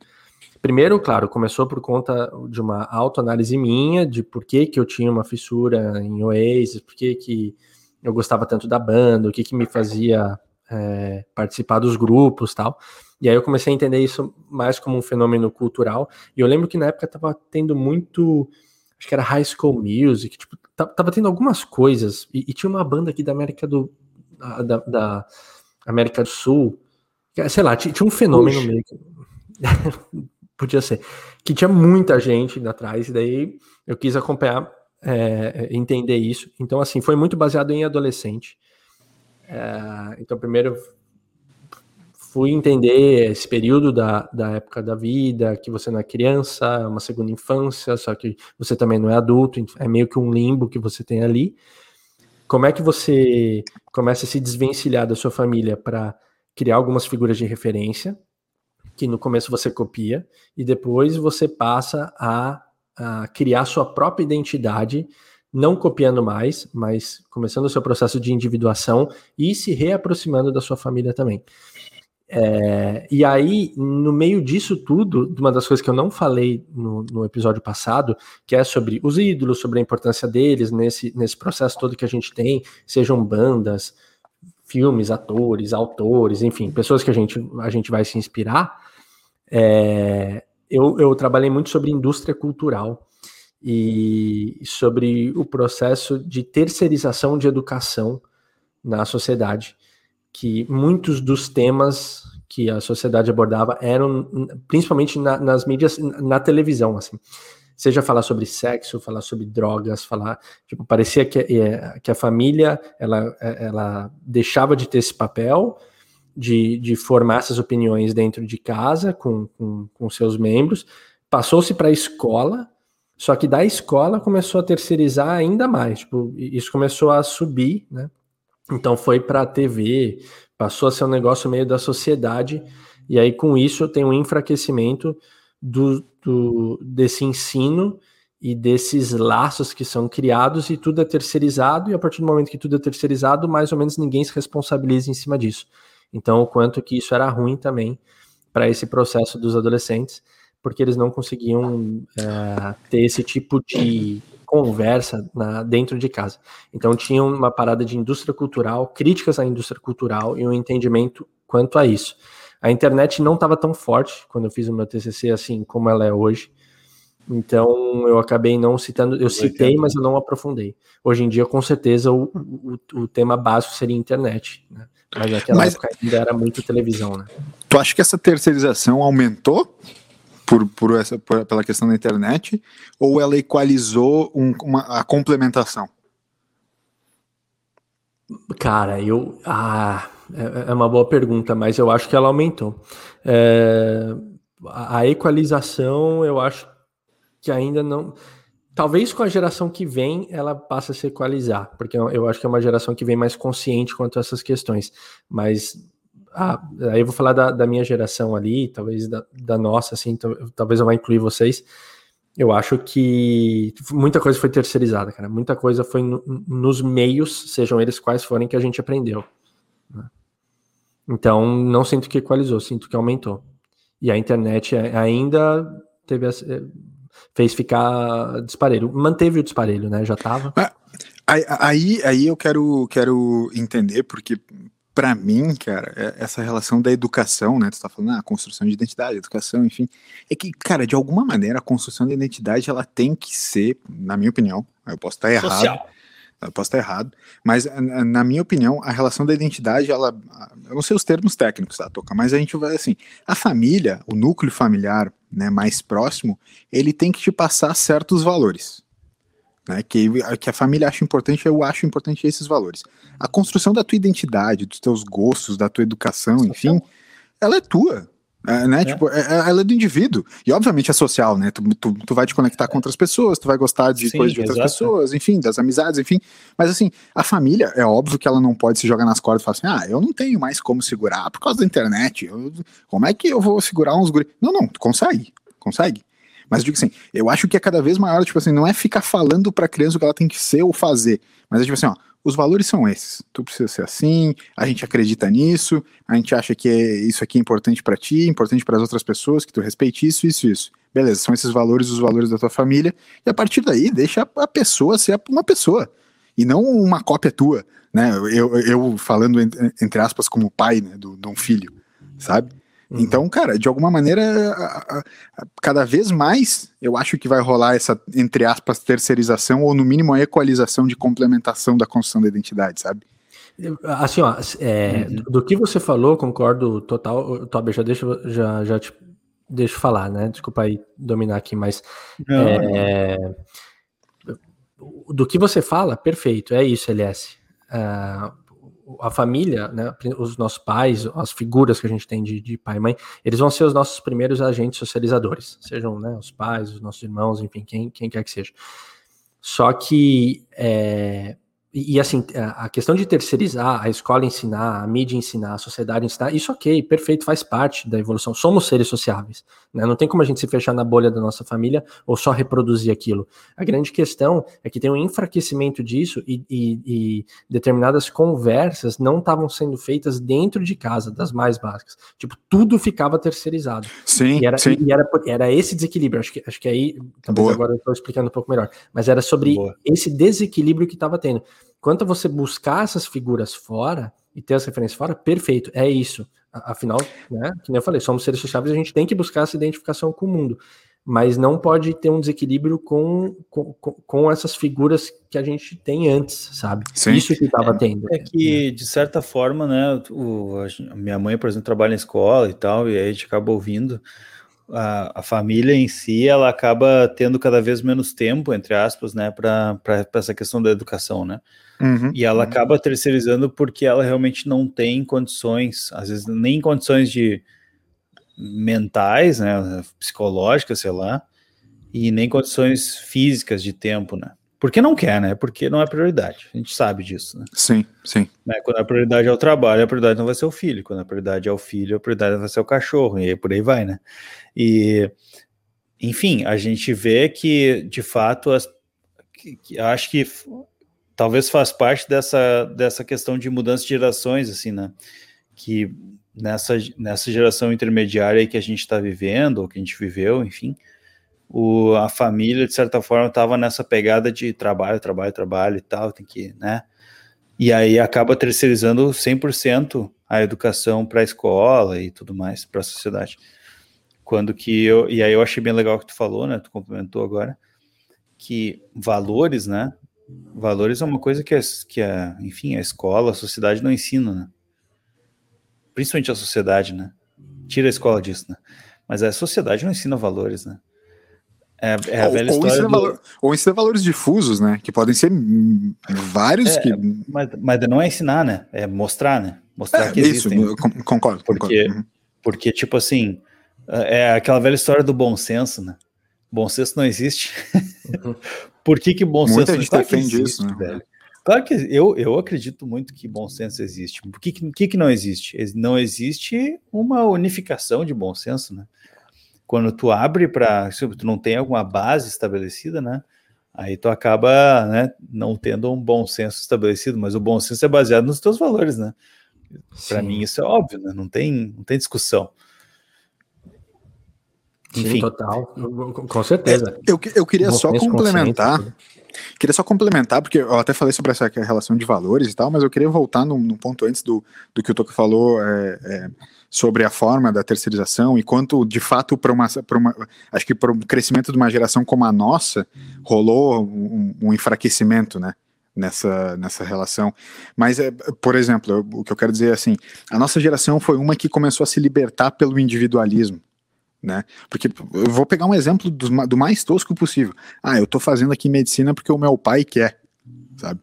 Primeiro, claro, começou por conta de uma autoanálise minha, de por que, que eu tinha uma fissura em Oasis, por que, que eu gostava tanto da banda, o que, que me fazia é, participar dos grupos tal. E aí eu comecei a entender isso mais como um fenômeno cultural. E eu lembro que na época tava tendo muito. Acho que era High School Music, tipo, tava tendo algumas coisas. E, e tinha uma banda aqui da América do. Da, da América do Sul. Sei lá, tinha, tinha um fenômeno Puxa. meio que. Podia ser. Que tinha muita gente atrás, e daí eu quis acompanhar, é, entender isso. Então, assim, foi muito baseado em adolescente. É, então, primeiro fui entender esse período da, da época da vida, que você não é criança, é uma segunda infância, só que você também não é adulto, é meio que um limbo que você tem ali. Como é que você começa a se desvencilhar da sua família para criar algumas figuras de referência, que no começo você copia, e depois você passa a, a criar sua própria identidade, não copiando mais, mas começando o seu processo de individuação e se reaproximando da sua família também. É, e aí, no meio disso tudo, uma das coisas que eu não falei no, no, episódio passado, que é sobre os ídolos, sobre a importância deles nesse, nesse processo todo que a gente tem, sejam bandas, filmes, atores, autores, enfim, pessoas que a gente, a gente vai se inspirar. É, eu, eu trabalhei muito sobre indústria cultural e sobre o processo de terceirização de educação na sociedade que muitos dos temas que a sociedade abordava eram principalmente na, nas mídias, na televisão, assim. Seja falar sobre sexo, falar sobre drogas, falar, tipo, parecia que, é, que a família, ela, ela deixava de ter esse papel de, de formar essas opiniões dentro de casa com, com, com seus membros, passou-se para a escola, só que da escola começou a terceirizar ainda mais, tipo, isso começou a subir, né? Então foi para a TV, passou a ser um negócio meio da sociedade, e aí com isso tem um enfraquecimento do, do, desse ensino e desses laços que são criados e tudo é terceirizado, e a partir do momento que tudo é terceirizado, mais ou menos ninguém se responsabiliza em cima disso. Então, o quanto que isso era ruim também para esse processo dos adolescentes, porque eles não conseguiam é, ter esse tipo de conversa na, dentro de casa. Então tinha uma parada de indústria cultural, críticas à indústria cultural e um entendimento quanto a isso. A internet não estava tão forte quando eu fiz o meu TCC assim como ela é hoje. Então eu acabei não citando, eu citei, mas eu não aprofundei. Hoje em dia, com certeza, o, o, o tema básico seria internet, né? Mas naquela mas, época ainda era muito televisão, né? Tu acha que essa terceirização aumentou por, por essa, por, pela questão da internet, ou ela equalizou um, uma, a complementação? Cara, eu. Ah, é, é uma boa pergunta, mas eu acho que ela aumentou. É, a equalização, eu acho que ainda não. Talvez com a geração que vem ela passe a se equalizar, porque eu acho que é uma geração que vem mais consciente quanto a essas questões. Mas ah, aí eu vou falar da, da minha geração ali, talvez da, da nossa, assim, talvez eu vá incluir vocês. Eu acho que muita coisa foi terceirizada, cara. Muita coisa foi no, nos meios, sejam eles quais forem, que a gente aprendeu. Né? Então, não sinto que equalizou, sinto que aumentou. E a internet ainda teve fez ficar disparelho. Manteve o disparelho, né? Já tava. Ah, aí, aí eu quero, quero entender, porque para mim, cara, é essa relação da educação, né? Tu tá falando, ah, construção de identidade, educação, enfim. É que, cara, de alguma maneira, a construção da identidade, ela tem que ser, na minha opinião, eu posso estar errado. Social. Eu posso estar errado, mas na minha opinião, a relação da identidade, ela. Eu não sei os termos técnicos, tá, Toca? Mas a gente vai assim. A família, o núcleo familiar né, mais próximo, ele tem que te passar certos valores né? Que, que a família acha importante, eu acho importante esses valores. A construção da tua identidade, dos teus gostos, da tua educação, enfim, ela é tua. É, né? É. Tipo, é, é, ela é do indivíduo. E obviamente é social, né? Tu, tu, tu vai te conectar com outras pessoas, tu vai gostar de coisas de outras exato. pessoas, enfim, das amizades, enfim. Mas assim, a família, é óbvio que ela não pode se jogar nas cordas e falar assim: ah, eu não tenho mais como segurar por causa da internet. Eu, como é que eu vou segurar uns guri? Não, não, tu consegue, consegue. Mas digo assim, eu acho que é cada vez maior, tipo assim, não é ficar falando pra criança o que ela tem que ser ou fazer, mas é tipo assim, ó, os valores são esses. Tu precisa ser assim, a gente acredita nisso, a gente acha que é, isso aqui é importante para ti, importante para as outras pessoas, que tu respeite isso, isso, isso. Beleza, são esses valores, os valores da tua família, e a partir daí deixa a pessoa ser uma pessoa, e não uma cópia tua, né? Eu, eu falando entre aspas como pai né, de um filho, sabe? Uhum. Então, cara, de alguma maneira, a, a, a, cada vez mais eu acho que vai rolar essa, entre aspas, terceirização ou no mínimo a equalização de complementação da construção da identidade, sabe? Assim, ó, é, uhum. do, que você falou, concordo total. Tobi, já deixa, já, já te deixo falar, né? Desculpa aí dominar aqui, mas é, do que você fala, perfeito, é isso, LS. Uh, a família, né, os nossos pais, as figuras que a gente tem de, de, pai e mãe, eles vão ser os nossos primeiros agentes socializadores, sejam né, os pais, os nossos irmãos, enfim, quem, quem quer que seja. Só que é, e, assim, a questão de terceirizar, a escola ensinar, a mídia ensinar, a sociedade ensinar, isso ok, perfeito, faz parte da evolução. Somos seres sociáveis, né? Não tem como a gente se fechar na bolha da nossa família ou só reproduzir aquilo. A grande questão é que tem um enfraquecimento disso e, e, e determinadas conversas não estavam sendo feitas dentro de casa, das mais básicas. Tipo, tudo ficava terceirizado. Sim, e era, sim. E era, era esse desequilíbrio. Acho que, acho que aí, talvez Boa. agora eu estou explicando um pouco melhor, mas era sobre Boa. esse desequilíbrio que estava tendo. Quanto a você buscar essas figuras fora e ter as referências fora, perfeito, é isso. Afinal, né, que nem eu falei, somos seres sociáveis, a gente tem que buscar essa identificação com o mundo, mas não pode ter um desequilíbrio com, com, com essas figuras que a gente tem antes, sabe? Sim. Isso que estava é, tendo. É que, de certa forma, né, o, a minha mãe, por exemplo, trabalha em escola e tal, e aí a gente acaba ouvindo, a, a, família em si ela acaba tendo cada vez menos tempo, entre aspas, né, para essa questão da educação, né? Uhum. E ela acaba terceirizando porque ela realmente não tem condições, às vezes nem condições de mentais, né, psicológicas, sei lá, e nem condições físicas de tempo, né? Porque não quer, né? Porque não é prioridade. A gente sabe disso, né? Sim, sim. Né? Quando a prioridade é o trabalho, a prioridade não vai ser o filho. Quando a prioridade é o filho, a prioridade vai ser o cachorro. E aí por aí vai, né? E, enfim, a gente vê que, de fato, as, que, que, acho que talvez faz parte dessa, dessa questão de mudança de gerações, assim, né? Que nessa, nessa geração intermediária que a gente está vivendo, ou que a gente viveu, enfim, o, a família, de certa forma, estava nessa pegada de trabalho, trabalho, trabalho e tal, tem que, né? E aí acaba terceirizando 100% a educação para a escola e tudo mais, para a sociedade. Quando que eu, e aí eu achei bem legal o que tu falou, né? Tu complementou agora, que valores, né? Valores é uma coisa que, é, que é, enfim, a escola, a sociedade não ensina, né? Principalmente a sociedade, né? Tira a escola disso, né? Mas a sociedade não ensina valores, né? É, é a ou, velha história. Ou ensina, do... valor, ou ensina valores difusos, né? Que podem ser vários é, que. Mas, mas não é ensinar, né? É mostrar, né? Mostrar é, que existem. Isso, concordo. Porque, concordo. porque, tipo assim, é aquela velha história do bom senso, né? Bom senso não existe. Por que, que bom Muita senso gente claro defende existe, isso, né? Velho? Claro que eu, eu acredito muito que bom senso existe. Por que, que, que não existe? Não existe uma unificação de bom senso, né? Quando tu abre para. Se tu não tem alguma base estabelecida, né? Aí tu acaba né, não tendo um bom senso estabelecido, mas o bom senso é baseado nos teus valores, né? Para mim isso é óbvio, né? Não tem, não tem discussão. Enfim. Sim, total. Com certeza. É, eu, eu queria só complementar. Queria só complementar, porque eu até falei sobre essa relação de valores e tal, mas eu queria voltar num, num ponto antes do, do que o Toco falou é, é, sobre a forma da terceirização e quanto, de fato, para uma, uma. Acho que para o crescimento de uma geração como a nossa, rolou um, um enfraquecimento, né? nessa, nessa relação. Mas, é, por exemplo, eu, o que eu quero dizer é assim: a nossa geração foi uma que começou a se libertar pelo individualismo né? Porque eu vou pegar um exemplo do, do mais tosco possível. Ah, eu tô fazendo aqui medicina porque o meu pai quer, sabe?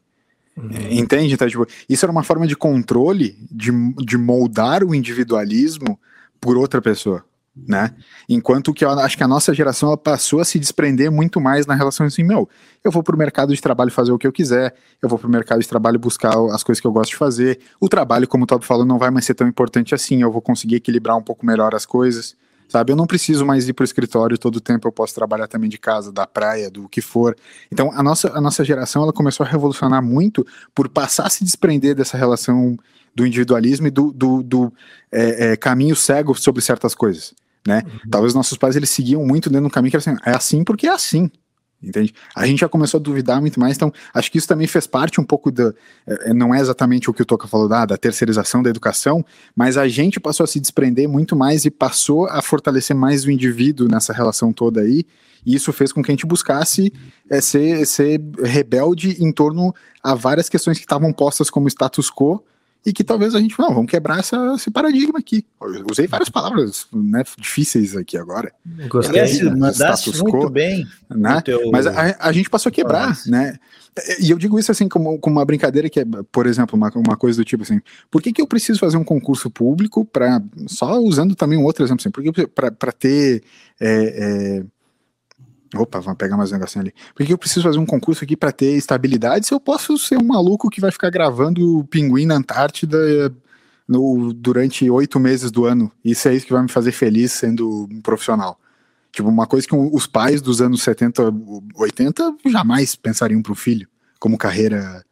Uhum. Entende? Então, tipo, isso era uma forma de controle, de, de moldar o individualismo por outra pessoa né? Enquanto que eu acho que a nossa geração ela passou a se desprender muito mais na relação assim, meu, eu vou pro mercado de trabalho fazer o que eu quiser, eu vou pro mercado de trabalho buscar as coisas que eu gosto de fazer. O trabalho, como o Tob falou, não vai mais ser tão importante assim, eu vou conseguir equilibrar um pouco melhor as coisas. Sabe, eu não preciso mais ir para o escritório todo o tempo, eu posso trabalhar também de casa, da praia, do que for. Então, a nossa, a nossa geração ela começou a revolucionar muito por passar a se desprender dessa relação do individualismo e do, do, do é, é, caminho cego sobre certas coisas né? Uhum. Talvez nossos pais eles seguiam muito dentro do caminho que era assim, é assim porque é assim, entende? A gente já começou a duvidar muito mais, então acho que isso também fez parte um pouco da, é, é não é exatamente o que o Toca falou da, da terceirização da educação, mas a gente passou a se desprender muito mais e passou a fortalecer mais o indivíduo nessa relação toda aí, e isso fez com que a gente buscasse é, ser, ser rebelde em torno a várias questões que estavam postas como status quo, e que talvez a gente, não, vamos quebrar essa, esse paradigma aqui. Eu usei várias palavras né, difíceis aqui agora. Gostei, é, mandaste muito quo, bem. Né? Teu... Mas a, a, gente passou a quebrar, Nossa. né? E eu digo isso assim como, como uma brincadeira que é, por exemplo, uma, uma coisa do tipo assim, por que, que eu preciso fazer um concurso público para, só usando também um outro exemplo assim, porque para ter é, é, Opa, vamos pegar mais um negocinho ali. Por que eu preciso fazer um concurso aqui para ter estabilidade se eu posso ser um maluco que vai ficar gravando o pinguim na Antártida no, durante oito meses do ano? Isso é isso que vai me fazer feliz sendo um profissional. Tipo, uma coisa que os pais dos anos 70, 80 jamais pensariam para o filho como carreira,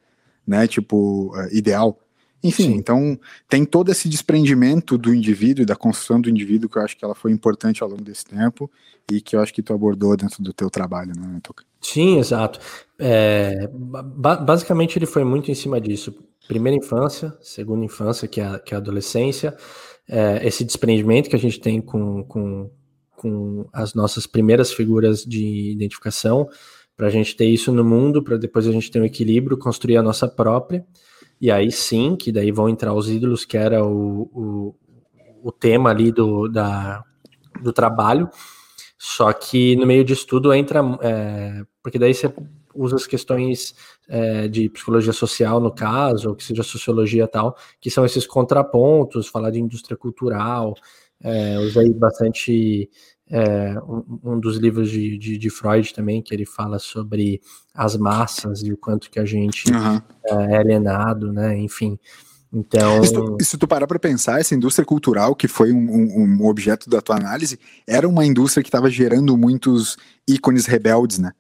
né, tipo, eh, ideal. Enfim, Sim. então tem todo esse desprendimento do indivíduo e da construção do indivíduo que eu acho que ela foi importante ao longo desse tempo e que eu acho que tu abordou dentro do teu trabalho, né, Tuca? Sim, exato. É, ba basicamente ele foi muito em cima disso. Primeira infância, segunda infância, que é a, que é a adolescência, é, esse desprendimento que a gente tem com, com, com as nossas primeiras figuras de identificação, para a gente ter isso no mundo, para depois a gente ter um equilíbrio, construir a nossa própria. E aí sim, que daí vão entrar os ídolos, que era o, o, o tema ali do, da, do trabalho. Só que no meio disso tudo entra. É, porque daí você usa as questões é, de psicologia social, no caso, ou que seja sociologia tal, que são esses contrapontos, falar de indústria cultural. É, usei bastante é, um, um, dos livros de, de, de, Freud também, que ele fala sobre as massas e o quanto que a gente uhum. é alienado, né? Enfim. Então. Se tu, se tu parar para pensar, essa indústria cultural, que foi um, um, um, objeto da tua análise, era uma indústria que estava gerando muitos ícones rebeldes, né?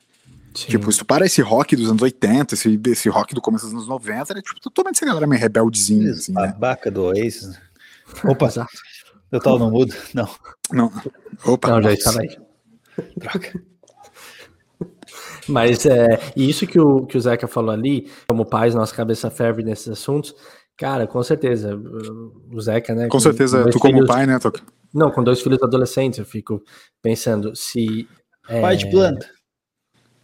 Sim. Tipo, se tu para esse rock dos anos 80, esse, esse rock do começo dos anos 90, era tipo totalmente essa galera meio rebeldezinha, assim, né? Babaca do Oasis. Opa, Total não muda? Não. Não. Opa, não, já estava aí. Troca. Mas é, isso que o, que o Zeca falou ali, como pais, nossa cabeça ferve nesses assuntos, cara, com certeza. O Zeca, né? Com, com certeza, com tu como pai, né, Toca? Não, com dois filhos adolescentes, eu fico pensando se. É, pai de planta.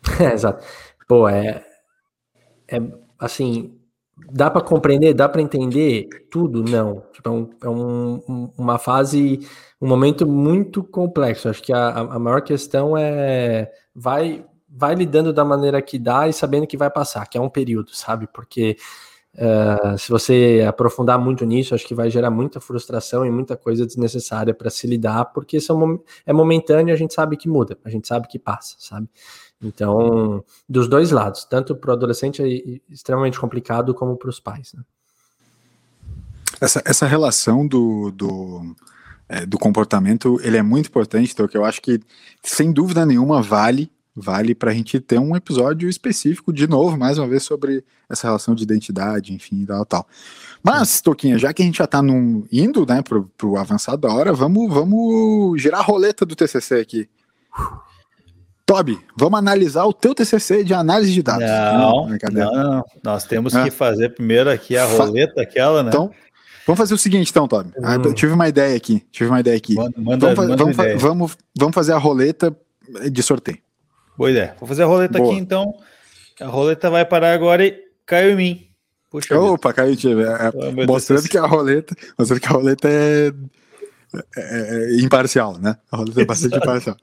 é, exato. Pô, é. É assim, Dá para compreender, dá para entender tudo? Não. Tipo, é, é um, uma fase, um momento muito complexo. Acho que a, a maior questão é vai, vai lidando da maneira que dá e sabendo que vai passar, que é um período, sabe? Porque uh, se você aprofundar muito nisso, acho que vai gerar muita frustração e muita coisa desnecessária para se lidar, porque são, é momentâneo a gente sabe que muda, a gente sabe que passa, sabe? Então, dos dois lados, tanto para o adolescente é extremamente complicado, como para os pais. Né? Essa, essa relação do, do, é, do comportamento ele é muito importante, então, que eu acho que, sem dúvida nenhuma, vale vale para a gente ter um episódio específico, de novo, mais uma vez, sobre essa relação de identidade, enfim, tal, tal. Mas, Toquinha, já que a gente já está indo né, para o avançado da hora, vamos, vamos girar a roleta do TCC aqui. Toby, vamos analisar o teu TCC de análise de dados. Não, não, não. nós temos ah. que fazer primeiro aqui a roleta, aquela, né? Então, vamos fazer o seguinte, então, Toby. Ah, hum. tive uma ideia aqui. Tive uma ideia aqui. Manda, manda, vamos, manda vamos, ideia. vamos, vamos fazer a roleta de sorteio. Boa ideia. Vou fazer a roleta Boa. aqui, então. A roleta vai parar agora e caiu em mim. Puxa Opa, caiu em ti. É, mostrando que a roleta, mostrando que a roleta é, é, é imparcial, né? A roleta é bastante imparcial.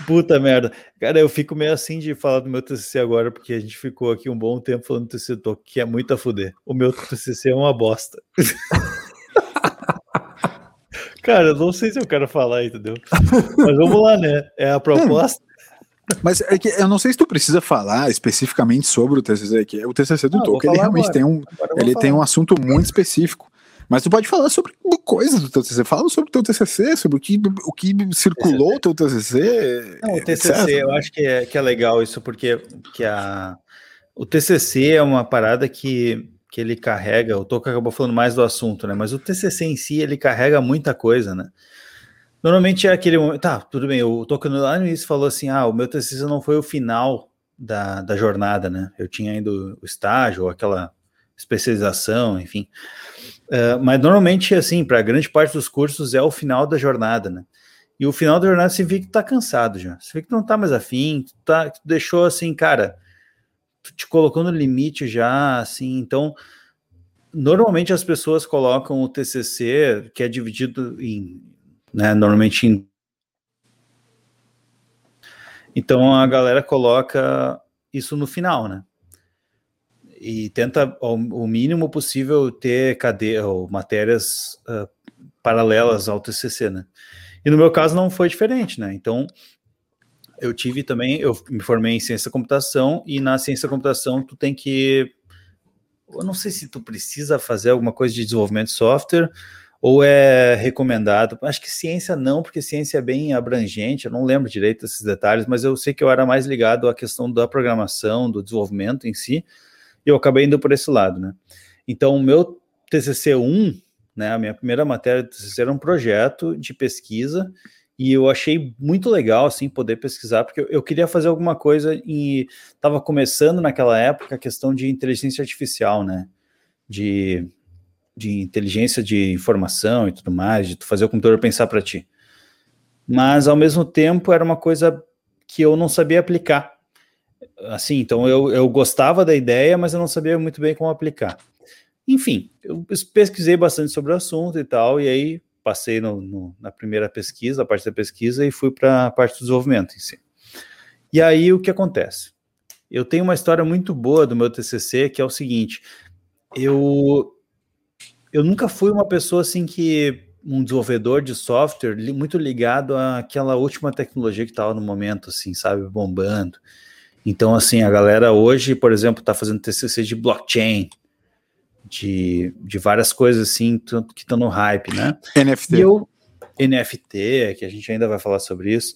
É. Puta merda. Cara, eu fico meio assim de falar do meu TCC agora, porque a gente ficou aqui um bom tempo falando do TCC do que é muito a fuder. O meu TCC é uma bosta. Cara, eu não sei se eu quero falar, entendeu? Mas vamos lá, né? É a proposta. Mas é que eu não sei se tu precisa falar especificamente sobre o TCC aqui. O TCC do Tolkien, ele realmente agora. tem um, ele tem um assunto muito específico. Mas tu pode falar sobre coisas do teu TCC. Fala sobre o teu TCC, sobre o que, o que circulou o teu TCC. Não, o TCC, etc. eu acho que é, que é legal isso, porque que a, o TCC é uma parada que, que ele carrega, o Toca acabou falando mais do assunto, né? Mas o TCC em si, ele carrega muita coisa, né? Normalmente é aquele momento, tá, tudo bem, o Toca lá no início falou assim, ah, o meu TCC não foi o final da, da jornada, né? Eu tinha ainda o estágio, aquela especialização, enfim. Uh, mas normalmente, assim, para grande parte dos cursos é o final da jornada, né? E o final da jornada você vê que tá cansado já. Você vê que não tá mais afim, tu, tá, tu deixou assim, cara, tu te colocou no limite já, assim, então normalmente as pessoas colocam o TCC, que é dividido em, né, normalmente em então a galera coloca isso no final, né? E tenta ao, o mínimo possível ter cadeia ou matérias uh, paralelas ao TCC, né? E no meu caso não foi diferente, né? Então eu tive também, eu me formei em ciência da computação e na ciência da computação tu tem que eu não sei se tu precisa fazer alguma coisa de desenvolvimento de software ou é recomendado. Acho que ciência não, porque ciência é bem abrangente, eu não lembro direito desses detalhes, mas eu sei que eu era mais ligado à questão da programação, do desenvolvimento em si, e eu acabei indo por esse lado, né? Então, o meu TCC 1, né, a minha primeira matéria de TCC era um projeto de pesquisa e eu achei muito legal, assim, poder pesquisar, porque eu, queria fazer alguma coisa e estava começando naquela época a questão de inteligência artificial, né, de, de inteligência de informação e tudo mais, de fazer o computador pensar para ti. Mas, ao mesmo tempo, era uma coisa que eu não sabia aplicar assim, então eu, eu gostava da ideia, mas eu não sabia muito bem como aplicar. Enfim, eu pesquisei bastante sobre o assunto e tal, e aí passei no, no, na primeira pesquisa, a parte da pesquisa, e fui para a parte do desenvolvimento em si. E aí o que acontece? Eu tenho uma história muito boa do meu TCC, que é o seguinte: eu eu nunca fui uma pessoa assim que um desenvolvedor de software muito ligado àquela última tecnologia que estava no momento, assim, sabe, bombando. Então, assim, a galera hoje, por exemplo, está fazendo TCC de blockchain, de, de várias coisas assim que estão no hype, né? NFT. E eu, NFT, que a gente ainda vai falar sobre isso.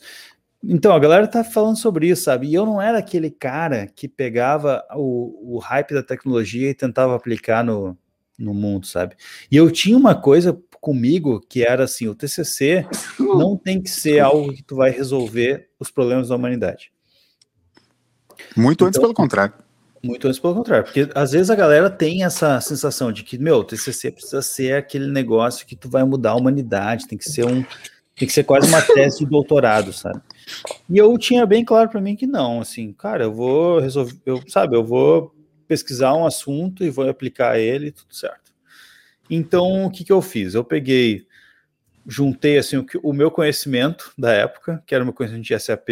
Então, a galera tá falando sobre isso, sabe? E eu não era aquele cara que pegava o, o hype da tecnologia e tentava aplicar no, no mundo, sabe? E eu tinha uma coisa comigo que era assim, o TCC não tem que ser algo que tu vai resolver os problemas da humanidade. Muito antes então, pelo contrário. Muito antes pelo contrário, porque às vezes a galera tem essa sensação de que, meu, TCC precisa ser aquele negócio que tu vai mudar a humanidade, tem que ser um, tem que ser quase uma tese de doutorado, sabe? E eu tinha bem claro para mim que não, assim, cara, eu vou resolver, eu, sabe, eu vou pesquisar um assunto e vou aplicar ele, tudo certo. Então, o que que eu fiz? Eu peguei, juntei assim o, o meu conhecimento da época, que era o meu conhecimento de SAP,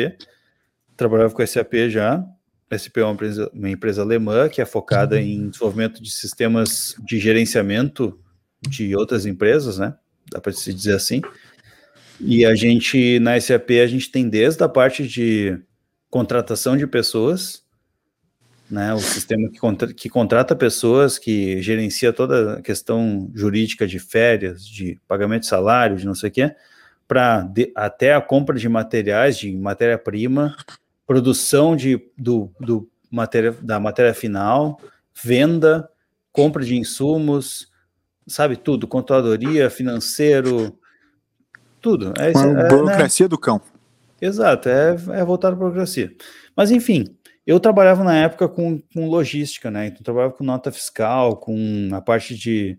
trabalhava com SAP já, SP é uma empresa, uma empresa alemã que é focada em desenvolvimento de sistemas de gerenciamento de outras empresas, né? Dá para se dizer assim. E a gente, na SAP, a gente tem desde a parte de contratação de pessoas, né? O sistema que, contra, que contrata pessoas, que gerencia toda a questão jurídica de férias, de pagamento de salário, de não sei o quê, para até a compra de materiais, de matéria-prima, produção de, do, do matéria, da matéria final, venda, compra de insumos, sabe tudo, controladoria, financeiro, tudo. É, é, burocracia né? do cão. Exato, é, é voltado para a burocracia. Mas enfim, eu trabalhava na época com, com logística, né? Então trabalhava com nota fiscal, com a parte de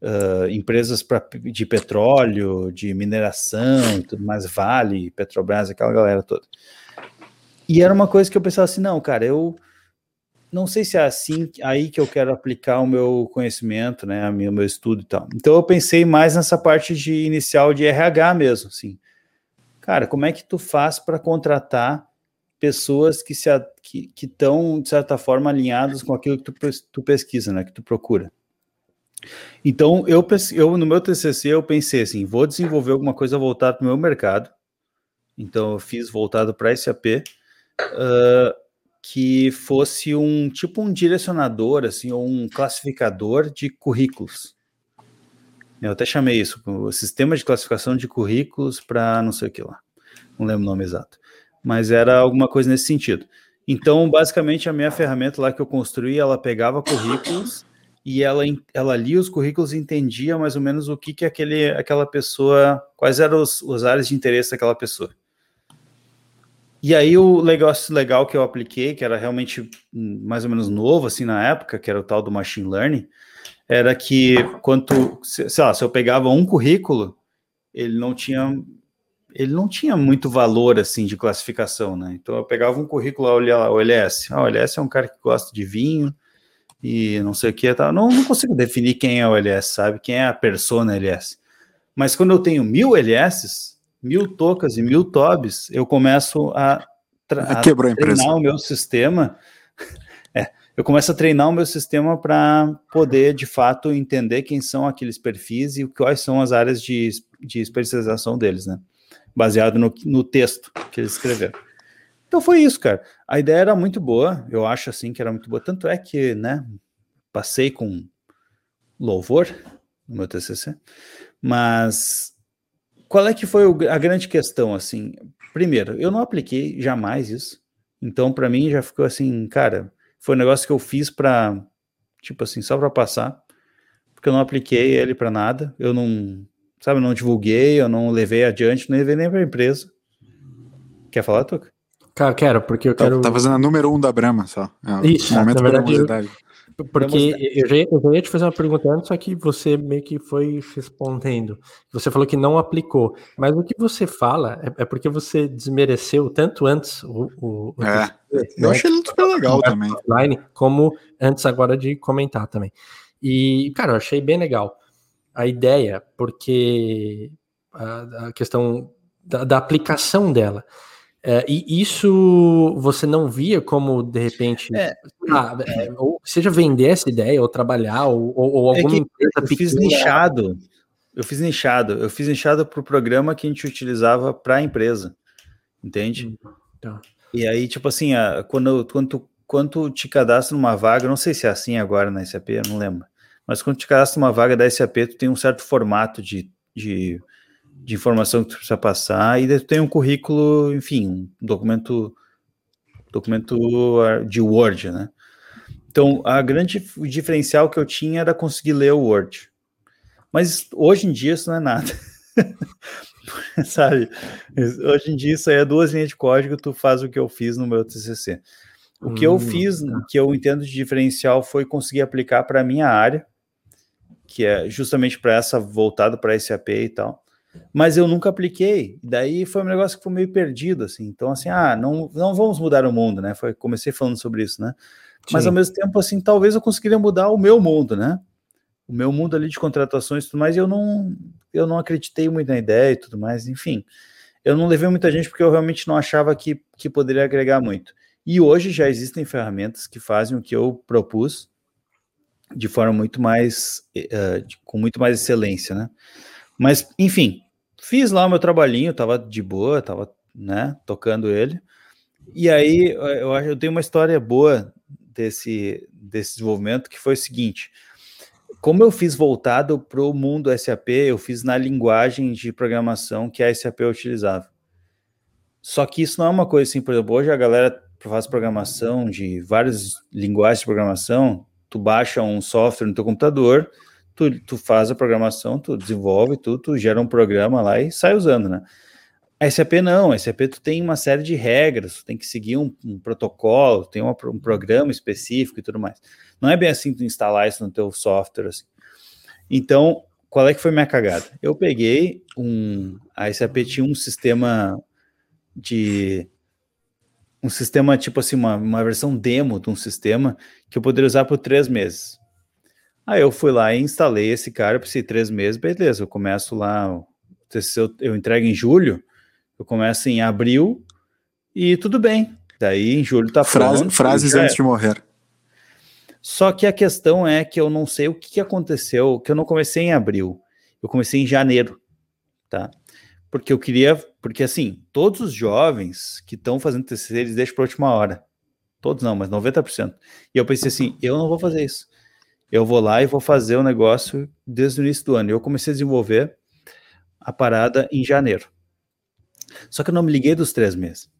uh, empresas pra, de petróleo, de mineração, tudo mais, Vale, Petrobras, aquela galera toda. E era uma coisa que eu pensava assim, não, cara, eu não sei se é assim aí que eu quero aplicar o meu conhecimento, né, o meu estudo e tal. Então eu pensei mais nessa parte de inicial de RH mesmo, assim. Cara, como é que tu faz para contratar pessoas que se que estão de certa forma alinhadas com aquilo que tu, tu pesquisa, né, que tu procura? Então, eu, eu no meu TCC, eu pensei assim, vou desenvolver alguma coisa voltada para o meu mercado. Então, eu fiz voltado para SAP, uh, que fosse um tipo um direcionador, assim, ou um classificador de currículos. Eu até chamei isso, o sistema de classificação de currículos para não sei o que lá. Não lembro o nome exato. Mas era alguma coisa nesse sentido. Então, basicamente, a minha ferramenta lá que eu construí, ela pegava currículos e ela, ela lia os currículos e entendia mais ou menos o que, que aquele, aquela pessoa, quais eram os, os áreas de interesse daquela pessoa. E aí o negócio legal que eu apliquei, que era realmente mais ou menos novo assim na época, que era o tal do machine learning, era que quanto, sei lá, se eu pegava um currículo, ele não tinha ele não tinha muito valor assim de classificação, né? Então eu pegava um currículo, olhava lá, o LS. Ah, o LS é um cara que gosta de vinho e não sei o que, tá? não, não consigo definir quem é o LS, sabe? Quem é a persona LS. Mas quando eu tenho mil LS, mil tocas e mil tobs, eu começo a, a, treinar o meu sistema eu começo a treinar o meu sistema para poder, de fato, entender quem são aqueles perfis e quais são as áreas de, de especialização deles, né? Baseado no, no texto que eles escreveram. Então foi isso, cara. A ideia era muito boa, eu acho assim que era muito boa. Tanto é que, né, passei com louvor no meu TCC. Mas qual é que foi a grande questão, assim? Primeiro, eu não apliquei jamais isso. Então, para mim, já ficou assim, cara, foi um negócio que eu fiz para, tipo assim, só para passar, porque eu não apliquei ele para nada, eu não, sabe, não divulguei, eu não levei adiante, não levei nem para empresa. Quer falar, Tuca? Cara, quero, porque eu tá, quero. Tá fazendo a número um da Brahma só. É, Isso, momento na verdade, porque eu já, eu já, ia te fazer uma pergunta antes, só que você meio que foi respondendo. Você falou que não aplicou, mas o que você fala é, é porque você desmereceu tanto antes o. o, o é, eu achei ele super legal também. Online, como antes agora de comentar também. E, cara, eu achei bem legal a ideia, porque a, a questão da, da aplicação dela. É, e isso você não via como, de repente, é, ah, é, ou seja vender essa ideia, ou trabalhar, ou, ou é alguma é empresa eu pequena. fiz nichado, eu fiz nichado, eu fiz nichado para o programa que a gente utilizava para a empresa, entende? Hum, tá. E aí, tipo assim, a, quando, quando, tu, quando tu te cadastra numa vaga, não sei se é assim agora na SAP, eu não lembro, mas quando te cadastra numa vaga da SAP, tu tem um certo formato de, de de informação que tu precisa passar, e daí tu tem um currículo, enfim, um documento, documento de Word, né? Então, a grande diferencial que eu tinha era conseguir ler o Word. Mas hoje em dia isso não é nada. Sabe? Hoje em dia isso aí é duas linhas de código, tu faz o que eu fiz no meu TCC. O que hum, eu fiz, tá. que eu entendo de diferencial, foi conseguir aplicar para a minha área, que é justamente para essa, voltado para SAP e tal mas eu nunca apliquei. Daí foi um negócio que foi meio perdido, assim. Então, assim, ah, não, não vamos mudar o mundo, né? Foi, comecei falando sobre isso, né? Sim. Mas ao mesmo tempo, assim, talvez eu conseguiria mudar o meu mundo, né? O meu mundo ali de contratações e tudo mais, e eu não, eu não acreditei muito na ideia e tudo mais, enfim. Eu não levei muita gente porque eu realmente não achava que, que poderia agregar muito. E hoje já existem ferramentas que fazem o que eu propus de forma muito mais, uh, com muito mais excelência, né? Mas, enfim, Fiz lá o meu trabalhinho, tava de boa, tava, né, tocando ele. E aí eu acho eu tenho uma história boa desse, desse desenvolvimento que foi o seguinte: como eu fiz voltado para o mundo SAP, eu fiz na linguagem de programação que a SAP utilizava. Só que isso não é uma coisa assim, por exemplo, hoje a galera faz programação de várias linguagens de programação, tu baixa um software no teu computador, tu, tu faz a programação, tu desenvolve tudo, tu gera um programa lá e sai usando, né? A SAP não, a SAP tu tem uma série de regras, tu tem que seguir um, um protocolo, tem uma, um programa específico e tudo mais. Não é bem assim tu instalar isso no teu software, assim. Então, qual é que foi minha cagada? Eu peguei um, a SAP tinha um sistema de um sistema tipo assim, uma, uma versão demo de um sistema que eu poderia usar por três meses. Aí eu fui lá e instalei esse cara, precisei três meses, beleza, eu começo lá, eu, eu entrego em julho, eu começo em abril e tudo bem. Daí em julho tá Frase, Frases antes de morrer. Só que a questão é que eu não sei o que aconteceu, que eu não comecei em abril, eu comecei em janeiro, tá? Porque eu queria, porque assim, todos os jovens que estão fazendo TCC, eles deixam para a última hora. Todos não, mas 90%. E eu pensei assim, eu não vou fazer isso. Eu vou lá e vou fazer o negócio desde o início do ano. Eu comecei a desenvolver a parada em janeiro. Só que eu não me liguei dos três meses.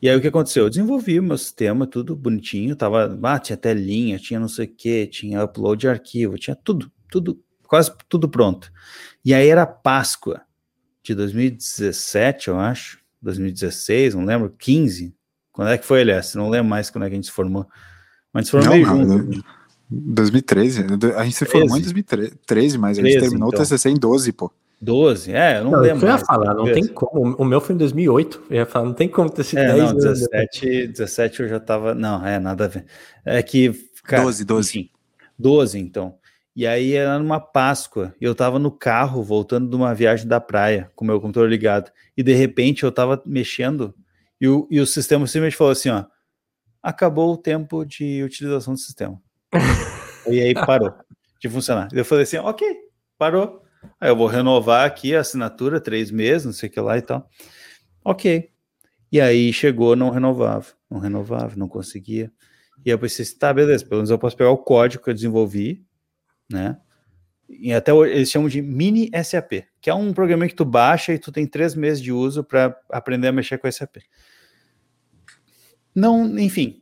E aí o que aconteceu? Eu desenvolvi o meu sistema, tudo bonitinho, tava, ah, tinha telinha, tinha não sei o que, tinha upload de arquivo, tinha tudo, tudo, quase tudo pronto. E aí era Páscoa de 2017, eu acho, 2016, não lembro, 15. Quando é que foi, aliás? Não lembro mais quando é que a gente se formou. Mas se formou não, não, junto. 2013, a gente se formou 13. em 2013, mas 13, a gente terminou então. o TCC em 12, pô. 12, é, eu não, não lembro. Eu ia falar, não tem como. O meu foi em 2008. Eu ia falar, não tem como ter sido é, 10 não, 17, 17 eu já tava. Não, é nada a ver. É que. Cara, 12, 12. Enfim, 12, então. E aí era numa Páscoa. E eu tava no carro voltando de uma viagem da praia com o meu computador ligado. E de repente eu tava mexendo e o, e o sistema simplesmente falou assim: ó. Acabou o tempo de utilização do sistema. E aí parou de funcionar. Eu falei assim: ok, parou Aí eu vou renovar aqui a assinatura, três meses, não sei o que lá e tal. Ok. E aí chegou, não renovava, não renovava, não conseguia. E eu pensei, tá, beleza, pelo menos eu posso pegar o código que eu desenvolvi, né? E até eles chamam de mini SAP, que é um programa que tu baixa e tu tem três meses de uso para aprender a mexer com SAP. Não, enfim,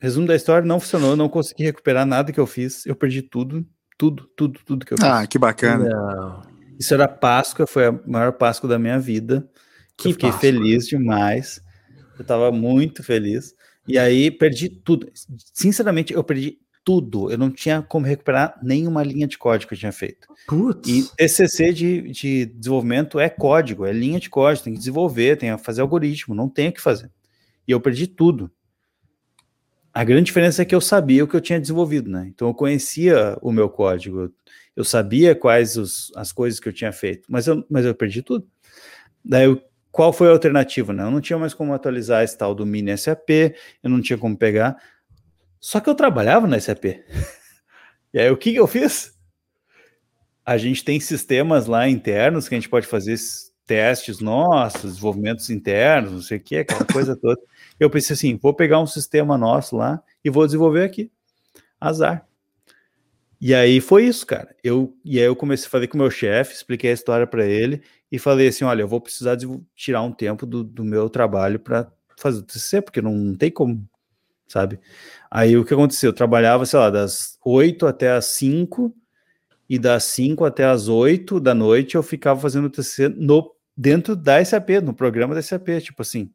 resumo da história, não funcionou, não consegui recuperar nada que eu fiz, eu perdi tudo, tudo, tudo, tudo que eu fiz. Ah, que bacana. Não. Isso era Páscoa, foi a maior Páscoa da minha vida. Que eu fiquei Páscoa. feliz demais. Eu estava muito feliz. E aí perdi tudo. Sinceramente, eu perdi tudo. Eu não tinha como recuperar nenhuma linha de código que eu tinha feito. Putz. E TCC de, de desenvolvimento é código, é linha de código, tem que desenvolver, tem que fazer algoritmo, não tem o que fazer. E eu perdi tudo. A grande diferença é que eu sabia o que eu tinha desenvolvido, né? Então eu conhecia o meu código, eu sabia quais os, as coisas que eu tinha feito, mas eu, mas eu perdi tudo. Daí eu, qual foi a alternativa, né? Eu não tinha mais como atualizar esse tal do mini SAP, eu não tinha como pegar. Só que eu trabalhava na SAP. e aí o que, que eu fiz? A gente tem sistemas lá internos que a gente pode fazer testes nossos, desenvolvimentos internos, não sei o que, aquela coisa toda. Eu pensei assim, vou pegar um sistema nosso lá e vou desenvolver aqui. Azar. E aí foi isso, cara. Eu, e aí eu comecei a fazer com o meu chefe, expliquei a história para ele e falei assim: olha, eu vou precisar de tirar um tempo do, do meu trabalho para fazer o TCC, porque não, tem como, sabe? Aí o que aconteceu? Eu trabalhava, sei lá, das 8 até as 5, e das 5 até as 8 da noite eu ficava fazendo o TCC no, dentro da SAP, no programa da SAP, tipo assim.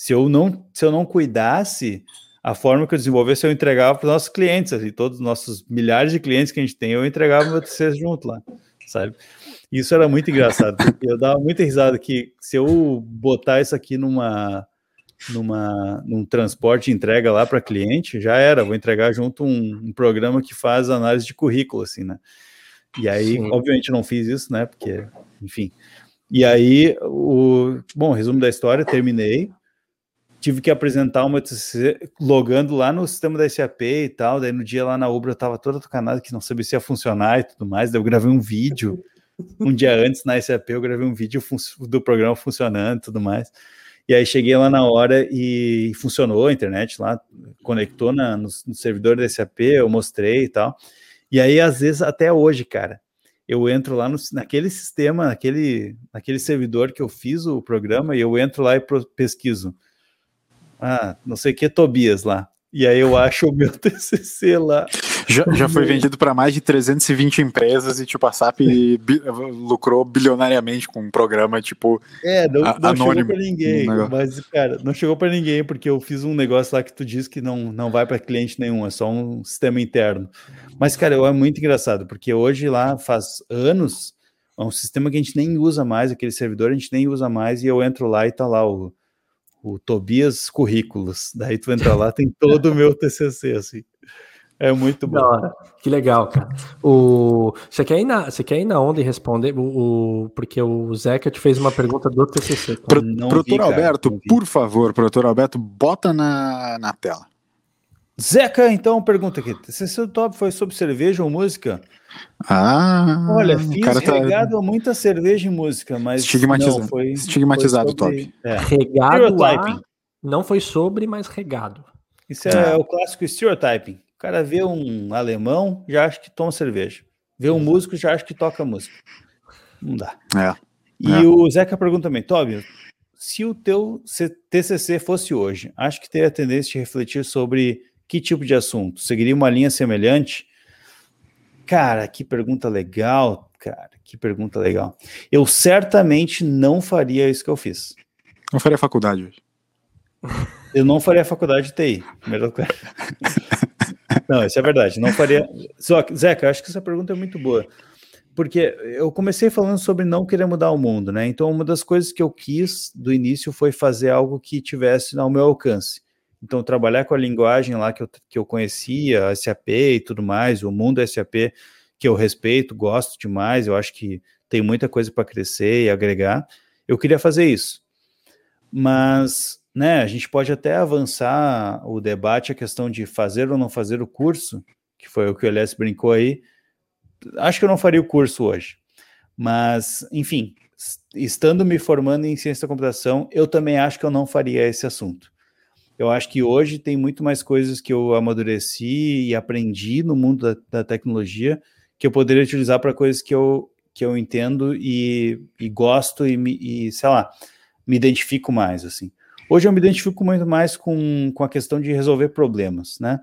Se eu não, se eu não cuidasse, a forma que eu desenvolvesse, eu entregava para os nossos clientes, assim, todos os nossos milhares de clientes que a gente tem, eu entregava meu TCC junto lá, sabe? Isso era muito engraçado, eu dava muita risada que se eu botar isso aqui numa numa num transporte de entrega lá para cliente, já era, vou entregar junto um, um, programa que faz análise de currículo, assim, né? E aí, Sim. obviamente, não fiz isso, né? Porque, enfim. E aí, o bom, resumo da história, terminei, tive que apresentar uma TCC logando lá no sistema da SAP e tal. Daí no dia lá na Ubra eu tava toda tocanada que não sabia se ia funcionar e tudo mais. Daí eu gravei um vídeo um dia antes na SAP, eu gravei um vídeo do programa funcionando e tudo mais. E aí cheguei lá na hora e funcionou a internet lá, conectou na, no, no servidor da SAP, eu mostrei e tal. E aí, às vezes, até hoje, cara, eu entro lá no, naquele sistema, naquele, naquele servidor que eu fiz o programa, e eu entro lá e pesquiso ah, não sei o que, Tobias lá. E aí eu acho o meu TCC lá. Já, já foi vendido para mais de 320 empresas e tipo a SAP bi, lucrou bilionariamente com um programa tipo É, não, a, não chegou para ninguém, mas cara, não chegou para ninguém porque eu fiz um negócio lá que tu diz que não, não vai para cliente nenhum, é só um sistema interno. Mas cara, é muito engraçado porque hoje lá faz anos é um sistema que a gente nem usa mais, aquele servidor a gente nem usa mais e eu entro lá e tá lá o o Tobias Currículos. Daí tu entra lá, tem todo o meu TCC, assim. É muito bom. Que legal, cara. O... Você, quer ir na... Você quer ir na onda e responder? O... Porque o Zeca te fez uma pergunta do TCC. Pro, produtor vi, Alberto, por favor, produtor Alberto, bota na, na tela. Zeca, então, pergunta aqui. Se seu top foi sobre cerveja ou música? Ah, olha, fiz cara tá... regado a muita cerveja e música, mas estigmatizado, não, foi, estigmatizado foi sobre, top. É. Regado a, não foi sobre, mas regado. Isso é, é. o clássico stereotyping. O cara vê um alemão, já acha que toma cerveja. Vê um músico, já acha que toca música. Não dá. É. E é. o Zeca pergunta também, Tobi, se o teu TCC fosse hoje, acho que teria a tendência de refletir sobre que tipo de assunto? Seguiria uma linha semelhante? Cara, que pergunta legal, cara, que pergunta legal. Eu certamente não faria isso que eu fiz. Não faria faculdade hoje. Eu não faria faculdade de TI. Não, isso é verdade. Não faria. Só Zeca, acho que essa pergunta é muito boa. Porque eu comecei falando sobre não querer mudar o mundo, né? Então, uma das coisas que eu quis do início foi fazer algo que tivesse ao meu alcance. Então, trabalhar com a linguagem lá que eu, que eu conhecia, SAP e tudo mais, o mundo SAP, que eu respeito, gosto demais, eu acho que tem muita coisa para crescer e agregar. Eu queria fazer isso. Mas, né, a gente pode até avançar o debate, a questão de fazer ou não fazer o curso, que foi o que o Elias brincou aí. Acho que eu não faria o curso hoje. Mas, enfim, estando me formando em ciência da computação, eu também acho que eu não faria esse assunto. Eu acho que hoje tem muito mais coisas que eu amadureci e aprendi no mundo da, da tecnologia que eu poderia utilizar para coisas que eu, que eu entendo e, e gosto e, e, sei lá, me identifico mais, assim. Hoje eu me identifico muito mais com, com a questão de resolver problemas, né?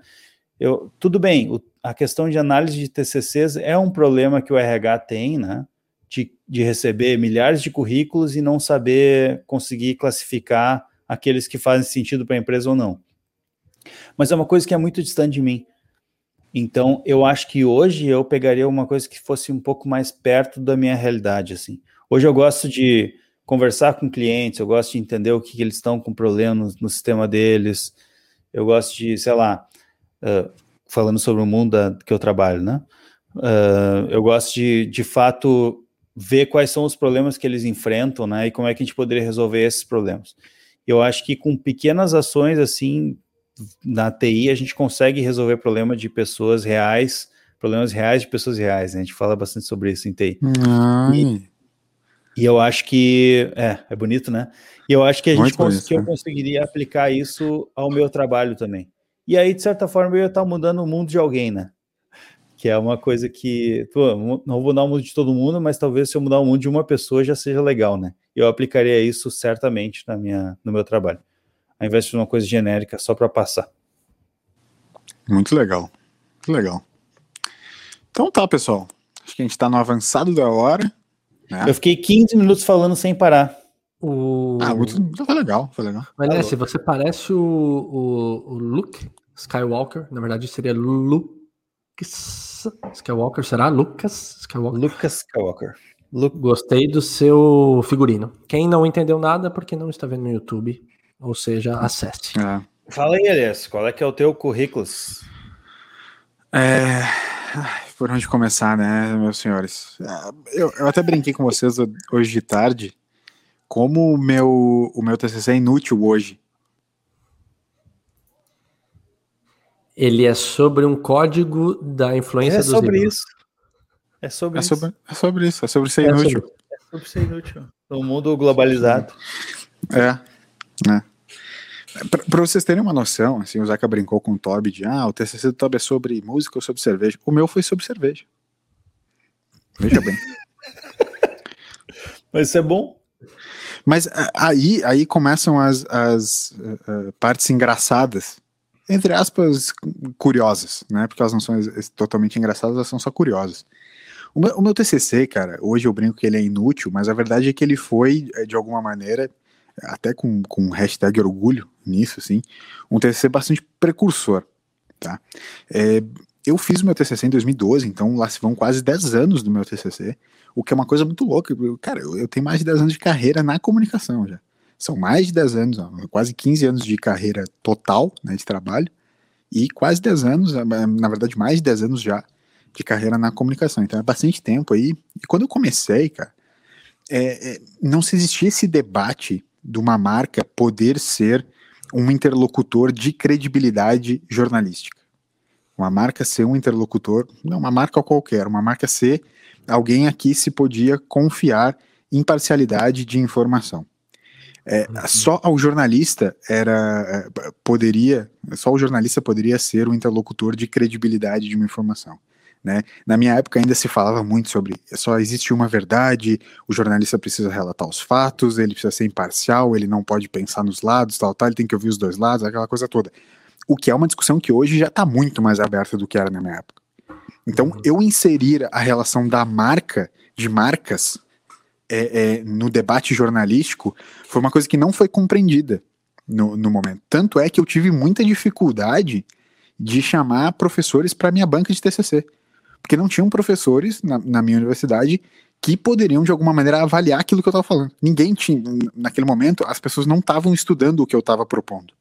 Eu, tudo bem, o, a questão de análise de TCCs é um problema que o RH tem, né? De, de receber milhares de currículos e não saber conseguir classificar aqueles que fazem sentido para a empresa ou não. Mas é uma coisa que é muito distante de mim. Então, eu acho que hoje eu pegaria uma coisa que fosse um pouco mais perto da minha realidade, assim. Hoje eu gosto de conversar com clientes, eu gosto de entender o que, que eles estão com problemas no, no, sistema deles, eu gosto de, sei lá, uh, falando sobre o mundo da, que eu trabalho, né? Uh, eu gosto de, de fato, ver quais são os problemas que eles enfrentam, né? E como é que a gente poderia resolver esses problemas eu acho que com pequenas ações assim na TI a gente consegue resolver problema de pessoas reais, problemas reais de pessoas reais. Né? A gente fala bastante sobre isso em TI. E, e, eu acho que é, é bonito, né? E eu acho que a gente cons que eu né? conseguiria aplicar isso ao meu trabalho também. E aí, de certa forma, eu ia estar mudando o mundo de alguém, né? Que é uma coisa que, pô, não vou mudar o mundo de todo mundo, mas talvez se eu mudar o mundo de uma pessoa já seja legal, né? eu aplicaria isso certamente na minha, no meu trabalho, ao invés de uma coisa genérica só para passar. Muito legal, muito legal. Então tá, pessoal. Acho que a gente está no avançado da hora. Né? Eu fiquei 15 minutos falando sem parar. O... Ah, muito, foi legal, foi legal. Mas né, se você parece o, o, o, Luke Skywalker, na verdade seria Luke Skywalker, será? Lucas Skywalker. Lucas Skywalker. Gostei do seu figurino. Quem não entendeu nada, porque não está vendo no YouTube, ou seja, acesse. É. Fala aí, Elias, qual é que é o teu currículo? É... Por onde começar, né, meus senhores? É, eu, eu até brinquei com vocês hoje de tarde, como o meu, o meu TCC é inútil hoje. Ele é sobre um código da influência é dos sobre isso. É sobre é isso. Sobre, é sobre isso, é sobre ser é inútil. Sobre, é sobre ser inútil. No mundo globalizado. É, né? Para vocês terem uma noção, assim, o Zeca brincou com o Toby de ah, o TCC do Toby é sobre música ou sobre cerveja. O meu foi sobre cerveja. Veja bem. Mas isso é bom. Mas aí, aí começam as, as uh, partes engraçadas, entre aspas, curiosas, né? Porque elas não são totalmente engraçadas, elas são só curiosas. O meu, o meu, TCC, cara, hoje eu brinco que ele é inútil, mas a verdade é que ele foi, eh, de alguma maneira, até com, com hashtag orgulho nisso, assim, um TCC bastante precursor, tá? É, eu fiz o meu TCC em 2012, então lá se vão quase 10 anos do meu TCC, o que é uma coisa muito louca. Cara, eu, eu tenho mais de 10 anos de carreira na comunicação já. São mais de 10 anos, quase 15 anos de carreira total, né, de trabalho, e quase 10 anos, na verdade mais de 10 anos já, de carreira na comunicação. Então é bastante tempo aí. E quando eu comecei, cara, é, é, não se existia esse debate de uma marca poder ser um interlocutor de credibilidade jornalística. Uma marca ser um interlocutor, não uma marca qualquer, uma marca ser alguém aqui se podia confiar imparcialidade de informação. É, uhum. Só ao jornalista era é, poderia, só o jornalista poderia ser o interlocutor de credibilidade de uma informação. Né? Na minha época ainda se falava muito sobre só existe uma verdade, o jornalista precisa relatar os fatos, ele precisa ser imparcial, ele não pode pensar nos lados, tal, tal, ele tem que ouvir os dois lados, aquela coisa toda. O que é uma discussão que hoje já está muito mais aberta do que era na minha época. Então, uhum. eu inserir a relação da marca, de marcas, é, é, no debate jornalístico foi uma coisa que não foi compreendida no, no momento. Tanto é que eu tive muita dificuldade de chamar professores para minha banca de TCC, porque não tinham professores na, na minha universidade que poderiam de alguma maneira avaliar aquilo que eu estava falando. Ninguém tinha, naquele momento, as pessoas não estavam estudando o que eu estava propondo,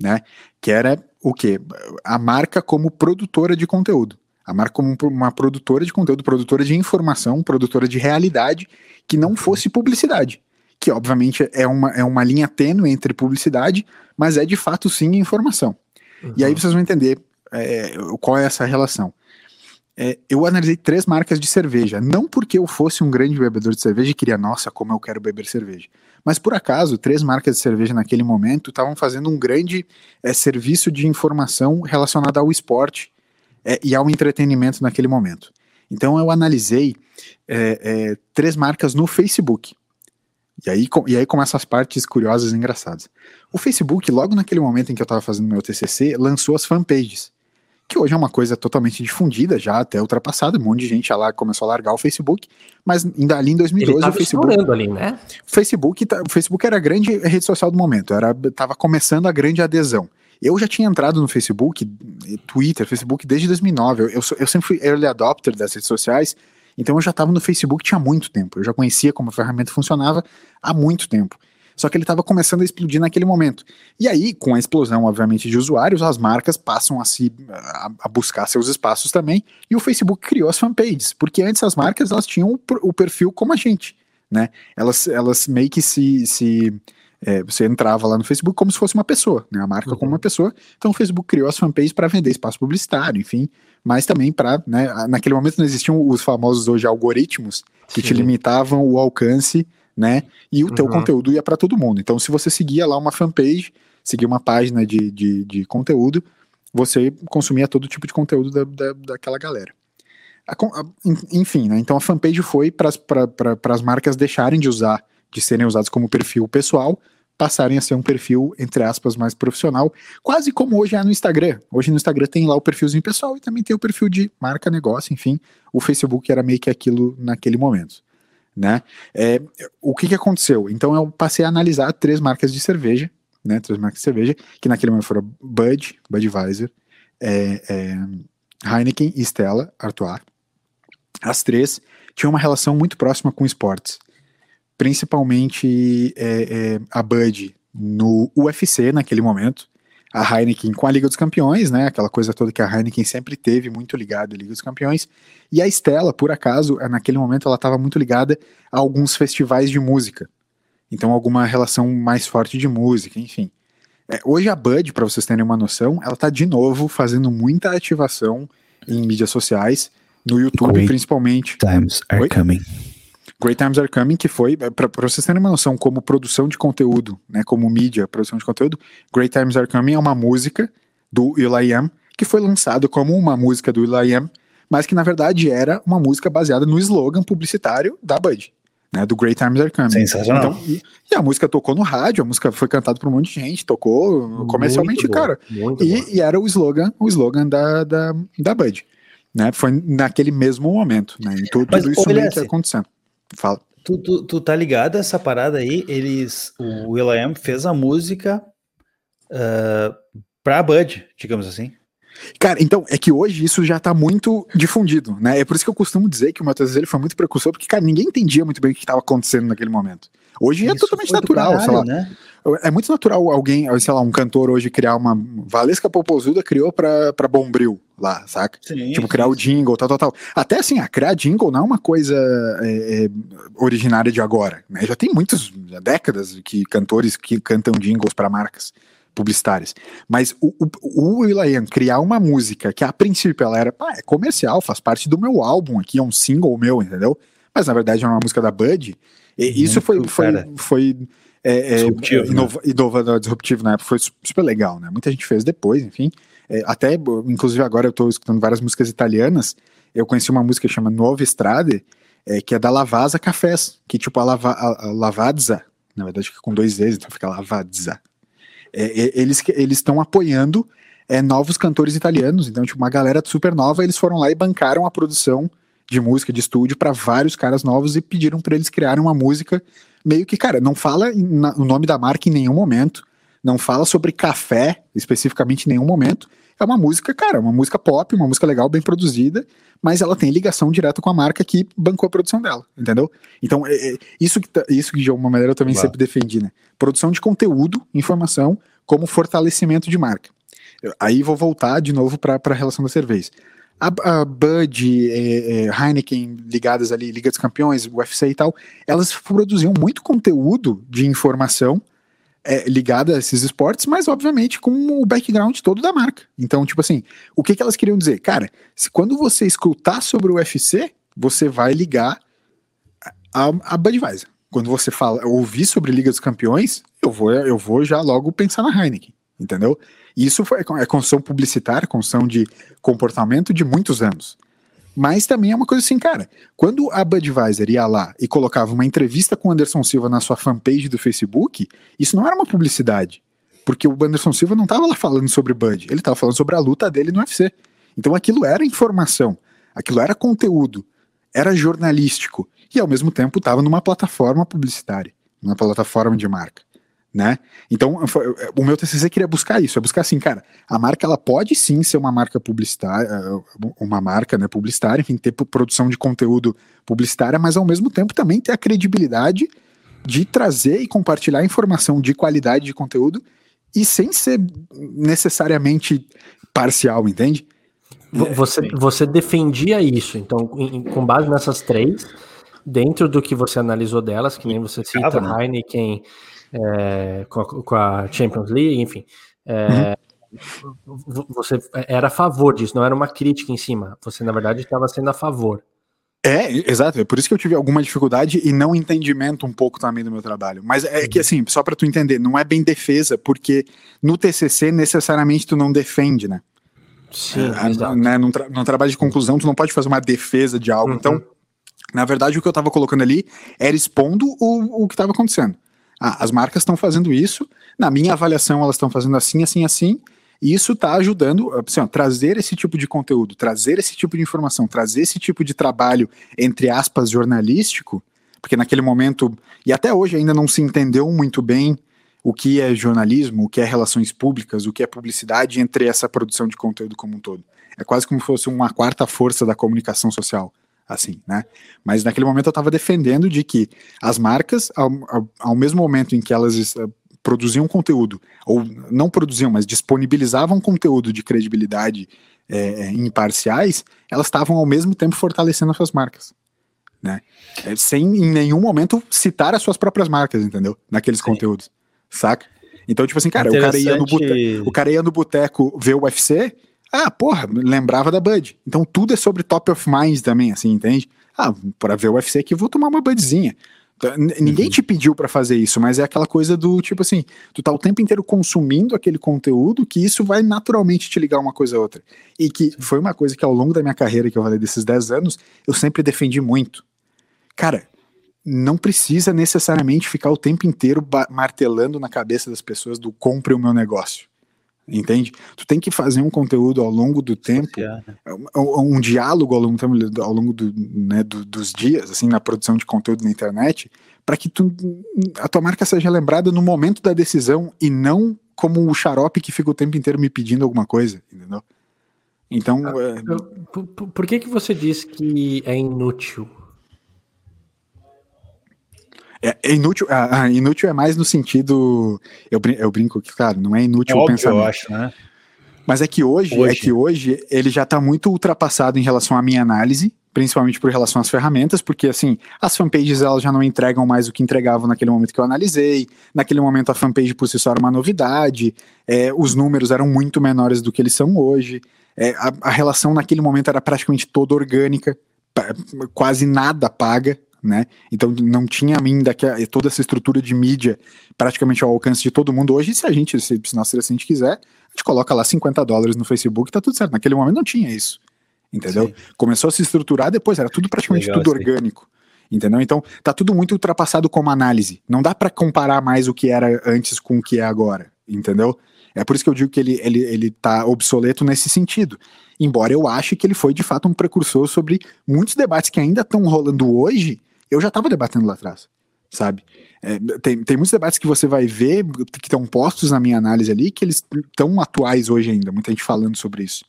né? Que era o quê? A marca como produtora de conteúdo. A marca como uma produtora de conteúdo, produtora de informação, produtora de realidade que não fosse publicidade. Que, obviamente, é uma, é uma linha tênue entre publicidade, mas é de fato sim informação. Uhum. E aí vocês vão entender é, qual é essa relação. É, eu analisei três marcas de cerveja, não porque eu fosse um grande bebedor de cerveja e queria, nossa, como eu quero beber cerveja. Mas por acaso, três marcas de cerveja naquele momento estavam fazendo um grande é, serviço de informação relacionado ao esporte é, e ao entretenimento naquele momento. Então eu analisei é, é, três marcas no Facebook. E aí, com, e aí começam as partes curiosas e engraçadas. O Facebook, logo naquele momento em que eu estava fazendo meu TCC, lançou as fanpages, que hoje é uma coisa totalmente difundida, já até ultrapassada, um monte de gente lá começou a largar o Facebook, mas ainda ali em 2012 o Facebook... Ali, né? Facebook, tá, o Facebook era a grande rede social do momento, era tava começando a grande adesão. Eu já tinha entrado no Facebook, Twitter, Facebook desde 2009. Eu, eu, eu sempre fui early adopter das redes sociais, então eu já estava no Facebook tinha muito tempo. Eu já conhecia como a ferramenta funcionava há muito tempo. Só que ele estava começando a explodir naquele momento. E aí, com a explosão, obviamente, de usuários, as marcas passam a se a, a buscar seus espaços também. E o Facebook criou as fanpages, porque antes as marcas elas tinham o, o perfil como a gente, né? Elas, elas meio que se, se é, você entrava lá no Facebook como se fosse uma pessoa, né? A marca uhum. como uma pessoa. Então o Facebook criou as fanpages para vender espaço publicitário, enfim, mas também para, né, naquele momento não existiam os famosos hoje algoritmos que Sim. te limitavam o alcance, né? E o uhum. teu conteúdo ia para todo mundo. Então se você seguia lá uma fanpage, seguia uma página de, de, de conteúdo, você consumia todo tipo de conteúdo da, da, daquela galera. A, a, enfim, né? Então a fanpage foi para as marcas deixarem de usar de serem usados como perfil pessoal passarem a ser um perfil, entre aspas, mais profissional, quase como hoje é no Instagram. Hoje no Instagram tem lá o perfilzinho pessoal e também tem o perfil de marca, negócio, enfim. O Facebook era meio que aquilo naquele momento. Né? É, o que, que aconteceu? Então eu passei a analisar três marcas de cerveja, né? Três marcas de cerveja, que naquele momento foram Bud, Budweiser, é, é, Heineken e Stella Artois. As três tinham uma relação muito próxima com esportes principalmente é, é, a Bud no UFC naquele momento, a Heineken com a Liga dos Campeões, né? Aquela coisa toda que a Heineken sempre teve muito ligada à Liga dos Campeões. E a Stella, por acaso, naquele momento ela estava muito ligada a alguns festivais de música. Então, alguma relação mais forte de música, enfim. É, hoje a Bud, para vocês terem uma noção, ela está de novo fazendo muita ativação em mídias sociais, no YouTube Great principalmente. Times are Oi? coming. Great Times Are Coming, que foi, é, para vocês terem uma noção, como produção de conteúdo, né, como mídia, produção de conteúdo, Great Times Are Coming é uma música do Will.i.am, que foi lançado como uma música do Will.i.am, mas que na verdade era uma música baseada no slogan publicitário da Bud. Né, do Great Times Are Coming. Sensacional. Então, e, e, a música tocou no rádio, a música foi cantada por um monte de gente, tocou comercialmente, muito cara. Bom, e, e, era o slogan, o slogan da, da, da Bud. Né, foi naquele mesmo momento, né, e tudo, tudo isso meio que acontecendo. Fala. Tu, tu, tu tá ligado a essa parada aí? Eles. O Will.i.am fez a música uh, pra Bud, digamos assim. Cara, então, é que hoje isso já tá muito difundido, né? É por isso que eu costumo dizer que o Matheus ele foi muito precursor, porque, cara, ninguém entendia muito bem o que estava acontecendo naquele momento. Hoje é isso é totalmente natural, caralho, sei lá. Né? É muito natural alguém, sei lá, um cantor hoje criar uma. Valesca Popozuda criou pra, pra Bombril lá, saca? Sim, tipo, criar sim. o jingle, tal, tal, tal. Até assim, a criar jingle não é uma coisa é, é, originária de agora, né? Já tem muitas décadas que cantores que cantam jingles para marcas publicitárias. Mas o, o, o criar uma música que a princípio ela era, pá, é comercial, faz parte do meu álbum aqui, é um single meu, entendeu? Mas na verdade é uma música da Bud. E isso foi, foi, foi é, é, disruptivo, é, inova, né? inovador, disruptivo na época, foi super legal, né? Muita gente fez depois, enfim. É, até, inclusive agora eu tô escutando várias músicas italianas, eu conheci uma música que chama Nuova Estrade, é, que é da Lavazza Cafés, que tipo a, Lava, a, a Lavazza, na verdade fica com dois vezes, então fica Lavazza. É, eles estão apoiando é, novos cantores italianos, então tipo uma galera super nova, eles foram lá e bancaram a produção de música de estúdio para vários caras novos e pediram para eles criarem uma música meio que, cara, não fala o nome da marca em nenhum momento, não fala sobre café especificamente em nenhum momento. É uma música, cara, uma música pop, uma música legal, bem produzida, mas ela tem ligação direta com a marca que bancou a produção dela, entendeu? Então, é, é, isso, que, tá, isso que de alguma maneira eu também claro. sempre defendi, né? Produção de conteúdo, informação, como fortalecimento de marca. Eu, aí vou voltar de novo para a relação da cerveja. A, a Bud, é, é, Heineken ligadas ali, Liga dos Campeões, UFC e tal, elas produziam muito conteúdo de informação é, ligada a esses esportes, mas obviamente com o background todo da marca. Então, tipo assim, o que, que elas queriam dizer? Cara, se quando você escutar sobre o UFC, você vai ligar a, a Budweiser. Quando você fala, ouvir sobre Liga dos Campeões, eu vou, eu vou já logo pensar na Heineken, entendeu? Isso foi, é construção publicitária, construção de comportamento de muitos anos. Mas também é uma coisa assim, cara, quando a Budweiser ia lá e colocava uma entrevista com o Anderson Silva na sua fanpage do Facebook, isso não era uma publicidade. Porque o Anderson Silva não estava lá falando sobre Bud, ele estava falando sobre a luta dele no UFC. Então aquilo era informação, aquilo era conteúdo, era jornalístico e ao mesmo tempo estava numa plataforma publicitária, numa plataforma de marca né? Então, o meu TCC queria buscar isso, é buscar assim, cara, a marca ela pode sim ser uma marca publicitária, uma marca, né, publicitária, enfim, ter produção de conteúdo publicitária, mas ao mesmo tempo também ter a credibilidade de trazer e compartilhar informação de qualidade de conteúdo e sem ser necessariamente parcial, entende? Você, você defendia isso, então, com base nessas três, dentro do que você analisou delas, que nem você cita, né? Heineken, é, com, a, com, a, Champions League, enfim. É, uhum. Você era a favor disso, não era uma crítica em cima. Você, na verdade, estava sendo a favor. É, exato. É por isso que eu tive alguma dificuldade e não entendimento um pouco também do meu trabalho. Mas é que, assim, só para tu entender, não é bem defesa, porque no TCC necessariamente tu não defende, né? Sim, é, né, num, tra num, trabalho de conclusão, tu não pode fazer uma defesa de algo. Uhum. Então, na verdade, o que eu estava colocando ali era expondo o, o que estava acontecendo. Ah, as marcas estão fazendo isso, na minha avaliação elas estão fazendo assim, assim, assim, e isso está ajudando assim, ó, trazer esse tipo de conteúdo, trazer esse tipo de informação, trazer esse tipo de trabalho, entre aspas, jornalístico, porque naquele momento, e até hoje ainda não se entendeu muito bem o que é jornalismo, o que é relações públicas, o que é publicidade entre essa produção de conteúdo como um todo. É quase como se fosse uma quarta força da comunicação social assim, né? Mas naquele momento eu estava defendendo de que as marcas, ao, ao, ao mesmo momento em que elas uh, produziam conteúdo, ou não produziam, mas disponibilizavam conteúdo de credibilidade é, imparciais, elas estavam ao mesmo tempo fortalecendo as suas marcas, né? Sem em nenhum momento citar as suas próprias marcas, entendeu? Naqueles Sim. conteúdos, saca? Então, tipo assim, cara, o cara, ia no boteco, o cara ia no boteco ver o UFC, ah, porra, lembrava da Bud. Então tudo é sobre top of mind também, assim, entende? Ah, para ver o UFC aqui, vou tomar uma Budzinha. Ninguém uhum. te pediu para fazer isso, mas é aquela coisa do tipo assim, tu tá o tempo inteiro consumindo aquele conteúdo que isso vai naturalmente te ligar uma coisa a outra. E que foi uma coisa que ao longo da minha carreira, que eu falei desses 10 anos, eu sempre defendi muito. Cara, não precisa necessariamente ficar o tempo inteiro martelando na cabeça das pessoas do compre o meu negócio entende? Tu tem que fazer um conteúdo ao longo do tempo, né? um, um, diálogo ao longo, ao longo do, né, do, dos dias, assim, na produção de conteúdo na internet, para que tu, a tua marca seja lembrada no momento da decisão e não como o xarope que fica o tempo inteiro me pedindo alguma coisa, entendeu? Então, ah, é... por, por que que você diz que é inútil é, é inútil, ah, ah, inútil é mais no sentido. Eu, eu brinco que, claro, não é inútil é o pensamento. Eu acho, né? Mas é que hoje, é hoje, é que hoje ele já está muito ultrapassado em relação à minha análise, principalmente por relação às ferramentas, porque assim, as fanpages elas já não entregam mais o que entregavam naquele momento que eu analisei, naquele momento a fanpage por si só era uma novidade, é, os números eram muito menores do que eles são hoje, é, a, a, relação naquele momento era praticamente toda orgânica, quase nada paga, né? Então não tinha ainda que toda essa estrutura de mídia praticamente ao alcance de todo mundo. Hoje, se a gente, se, se nossa se a gente quiser, a gente coloca lá 50 dólares no Facebook, tá tudo certo. Naquele momento não tinha isso. Entendeu? Sim. Começou a se estruturar depois, era tudo praticamente Legal, tudo orgânico. Entendeu? Então, tá tudo muito ultrapassado como análise. Não dá para comparar mais o que era antes com o que é agora. Entendeu? É por isso que eu digo que ele, ele, ele tá obsoleto nesse sentido. Embora eu ache que ele foi de fato um precursor sobre muitos debates que ainda estão rolando hoje, eu já estava debatendo lá atrás, sabe? É, tem, tem muitos debates que você vai ver que estão postos na minha análise ali, que eles estão atuais hoje ainda, muita gente falando sobre isso.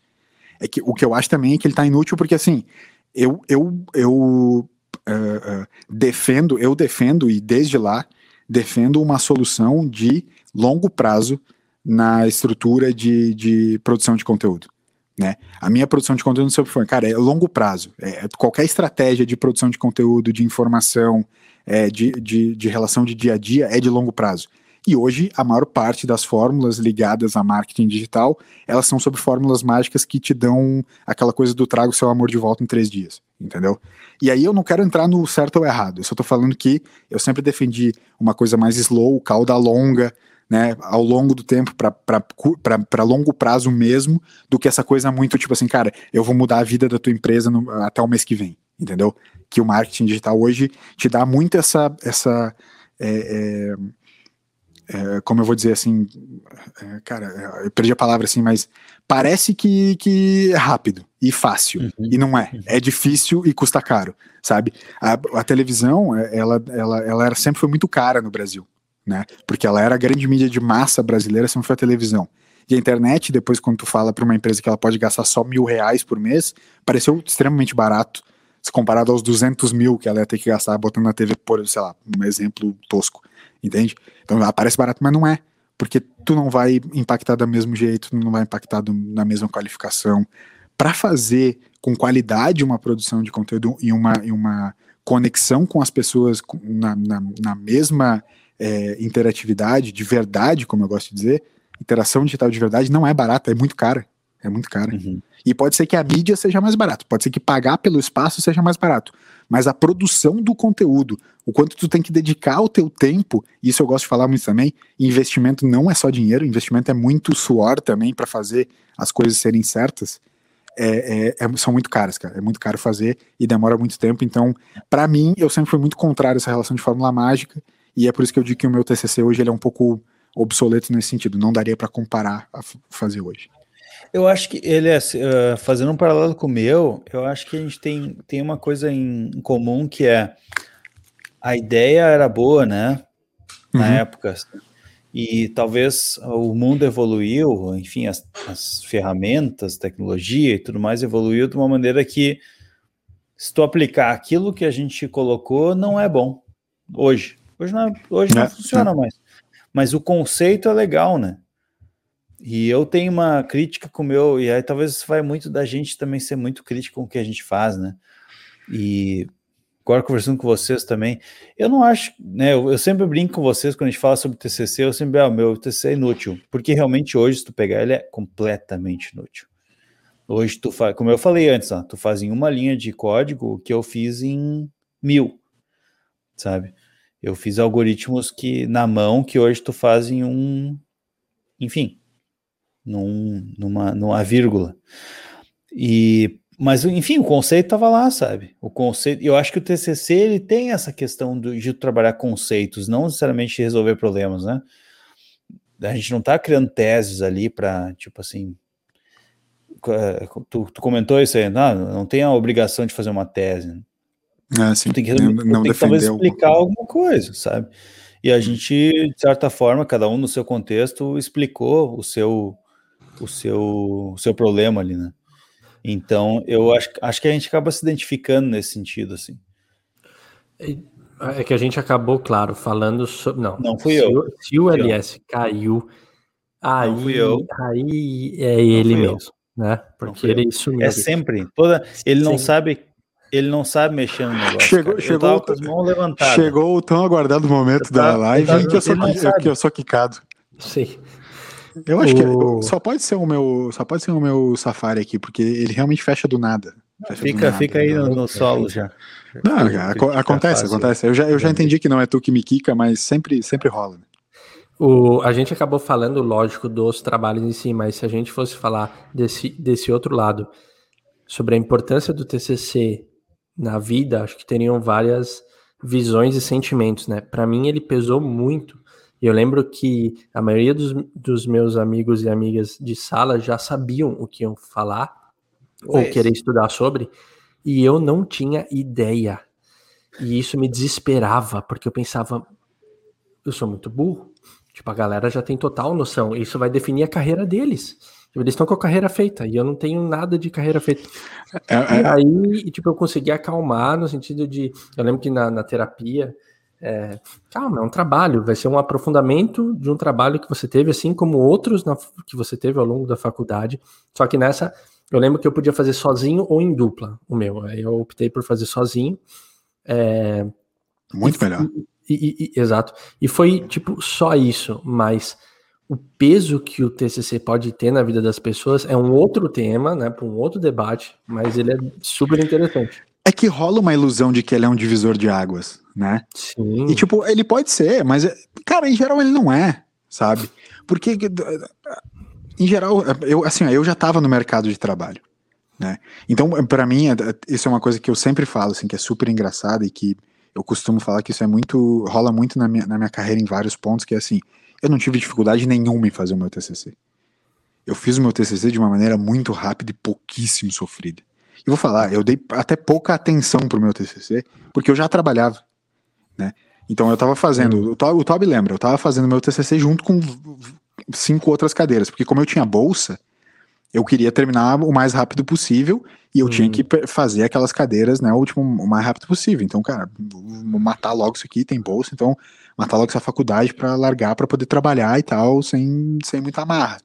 É que o que eu acho também é que ele está inútil porque assim, eu, eu, eu uh, uh, defendo, eu defendo e desde lá defendo uma solução de longo prazo na estrutura de, de produção de conteúdo. Né? A minha produção de conteúdo sempre foi, cara, é longo prazo. É, qualquer estratégia de produção de conteúdo, de informação, é, de, de, de relação de dia a dia é de longo prazo. E hoje, a maior parte das fórmulas ligadas a marketing digital, elas são sobre fórmulas mágicas que te dão aquela coisa do trago seu amor de volta em três dias, entendeu? E aí eu não quero entrar no certo ou errado, eu só tô falando que eu sempre defendi uma coisa mais slow, cauda longa, né, ao longo do tempo, para longo prazo mesmo, do que essa coisa muito tipo assim, cara, eu vou mudar a vida da tua empresa no, até o mês que vem, entendeu? Que o marketing digital hoje te dá muito essa. essa é, é, é, como eu vou dizer assim, é, cara, eu perdi a palavra assim, mas parece que, que é rápido e fácil, uhum. e não é. Uhum. É difícil e custa caro, sabe? A, a televisão, ela, ela, ela era, sempre foi muito cara no Brasil né? Porque ela era a grande mídia de massa brasileira, sempre foi a televisão. E a internet, depois, quando tu fala para uma empresa que ela pode gastar só mil reais por mês, pareceu extremamente barato, se comparado aos 200 mil que ela ia ter que gastar botando na TV, por, sei lá, um exemplo tosco, entende? Então parece barato, mas não é, porque tu não vai impactar do mesmo jeito, não vai impactar do, na mesma qualificação. Para fazer com qualidade uma produção de conteúdo e uma, e uma conexão com as pessoas na, na, na mesma é, interatividade de verdade, como eu gosto de dizer, interação digital de verdade não é barata, é muito cara. É muito cara. Uhum. E pode ser que a mídia seja mais barato, pode ser que pagar pelo espaço seja mais barato. Mas a produção do conteúdo, o quanto tu tem que dedicar o teu tempo, isso eu gosto de falar muito também, investimento não é só dinheiro, investimento é muito suor também para fazer as coisas serem certas. É, é, é, são muito caras, cara. É muito caro fazer e demora muito tempo. Então, para mim, eu sempre fui muito contrário a essa relação de fórmula mágica e é por isso que eu digo que o meu TCC hoje ele é um pouco obsoleto nesse sentido. Não daria para comparar a fazer hoje. Eu acho que ele é uh, fazendo um paralelo com o meu. Eu acho que a gente tem, tem uma coisa em, comum que é a ideia era boa, né? Na uhum. época. E talvez o mundo evoluiu, enfim, as, as ferramentas, tecnologia e tudo mais evoluiu de uma maneira que, se tu aplicar aquilo que a gente colocou, não é bom hoje. Hoje não, hoje não, não funciona não. mais. Mas o conceito é legal, né? E eu tenho uma crítica com o meu, e aí talvez vai muito da gente também ser muito crítico com o que a gente faz, né? E agora conversando com vocês também, eu não acho, né? Eu, eu sempre brinco com vocês quando a gente fala sobre TCC, eu sempre, ah, o meu TCC é inútil, porque realmente hoje, se tu pegar, ele é completamente inútil. Hoje tu faz, como eu falei antes, ó, tu faz em uma linha de código o que eu fiz em mil, sabe? Eu fiz algoritmos que na mão que hoje tu faz em um, enfim, num, numa, numa vírgula. E mas enfim, o conceito estava lá, sabe? O conceito, eu acho que o TCC ele tem essa questão do, de trabalhar conceitos, não necessariamente resolver problemas, né? A gente não está criando teses ali para, tipo assim, tu, tu, comentou isso aí, não, não tem a obrigação de fazer uma tese. Né? Ah, sim. Tem que, não, não tem que talvez explicar alguma coisa, sabe? E a gente, de certa forma, cada um no seu contexto, explicou o seu, o seu, o seu problema ali, né? Então, eu acho, acho que a gente acaba se identificando nesse sentido, assim. É que a gente acabou, claro, falando sobre. Não, não fui se eu. O, se o LS eu. caiu, aí, não fui eu. aí é ele mesmo, eu. né? Porque ele sumiu. É sempre. Toda, ele não sabe Ele não sabe mexer no negócio. Chegou, cara. chegou, com as mãos levantadas. Chegou o tão aguardado momento da live que, eu sou, que eu sou quicado. Sim. Eu acho o... que só pode ser o meu, só pode ser o meu Safari aqui, porque ele realmente fecha do nada. Fecha fica, do nada, fica aí no, no, solo já. Não, acontece, acontece. Eu já, eu já entendi que não é tu que me quica, mas sempre, sempre rola. Né? O, a gente acabou falando, lógico, dos trabalhos em si, mas se a gente fosse falar desse, desse outro lado, sobre a importância do TCC na vida, acho que teriam várias visões e sentimentos, né? Para mim, ele pesou muito. E eu lembro que a maioria dos, dos meus amigos e amigas de sala já sabiam o que iam falar ou querer estudar sobre, e eu não tinha ideia. E isso me desesperava, porque eu pensava, eu sou muito burro. Tipo, a galera já tem total noção. Isso vai definir a carreira deles. Tipo, eles estão com a carreira feita e eu não tenho nada de carreira feita. É, é... E aí, tipo, eu consegui acalmar no sentido de. Eu lembro que na, na terapia. É, calma, é um trabalho, vai ser um aprofundamento de um trabalho que você teve, assim como outros na, que você teve ao longo da faculdade. Só que nessa, eu lembro que eu podia fazer sozinho ou em dupla, o meu. Aí eu optei por fazer sozinho. É, Muito e, melhor. E, e, exato. E foi, tipo, só isso, mas o peso que o TCC pode ter na vida das pessoas é um outro tema, né, para um outro debate, mas ele é super interessante. É que rola uma ilusão de que ele é um divisor de águas, né? Sim. E tipo, ele pode ser, mas cara, em geral ele não é, sabe? Porque em geral, eu assim, eu já estava no mercado de trabalho, né? Então, para mim, isso é uma coisa que eu sempre falo, assim, que é super engraçada e que eu costumo falar que isso é muito rola muito na minha, na minha carreira em vários pontos, que é assim, eu não tive dificuldade nenhuma em fazer o meu TCC. Eu fiz o meu TCC de uma maneira muito rápida e pouquíssimo sofrida. E vou falar, eu dei até pouca atenção pro meu TCC, porque eu já trabalhava, né? Então eu estava fazendo, o Toby lembra, eu estava fazendo meu TCC junto com cinco outras cadeiras, porque como eu tinha bolsa, eu queria terminar o mais rápido possível e eu hum. tinha que fazer aquelas cadeiras, né, o, último, o mais rápido possível. Então, cara, vou matar logo isso aqui, tem bolsa, então matar logo essa faculdade para largar para poder trabalhar e tal, sem, sem muita amarra.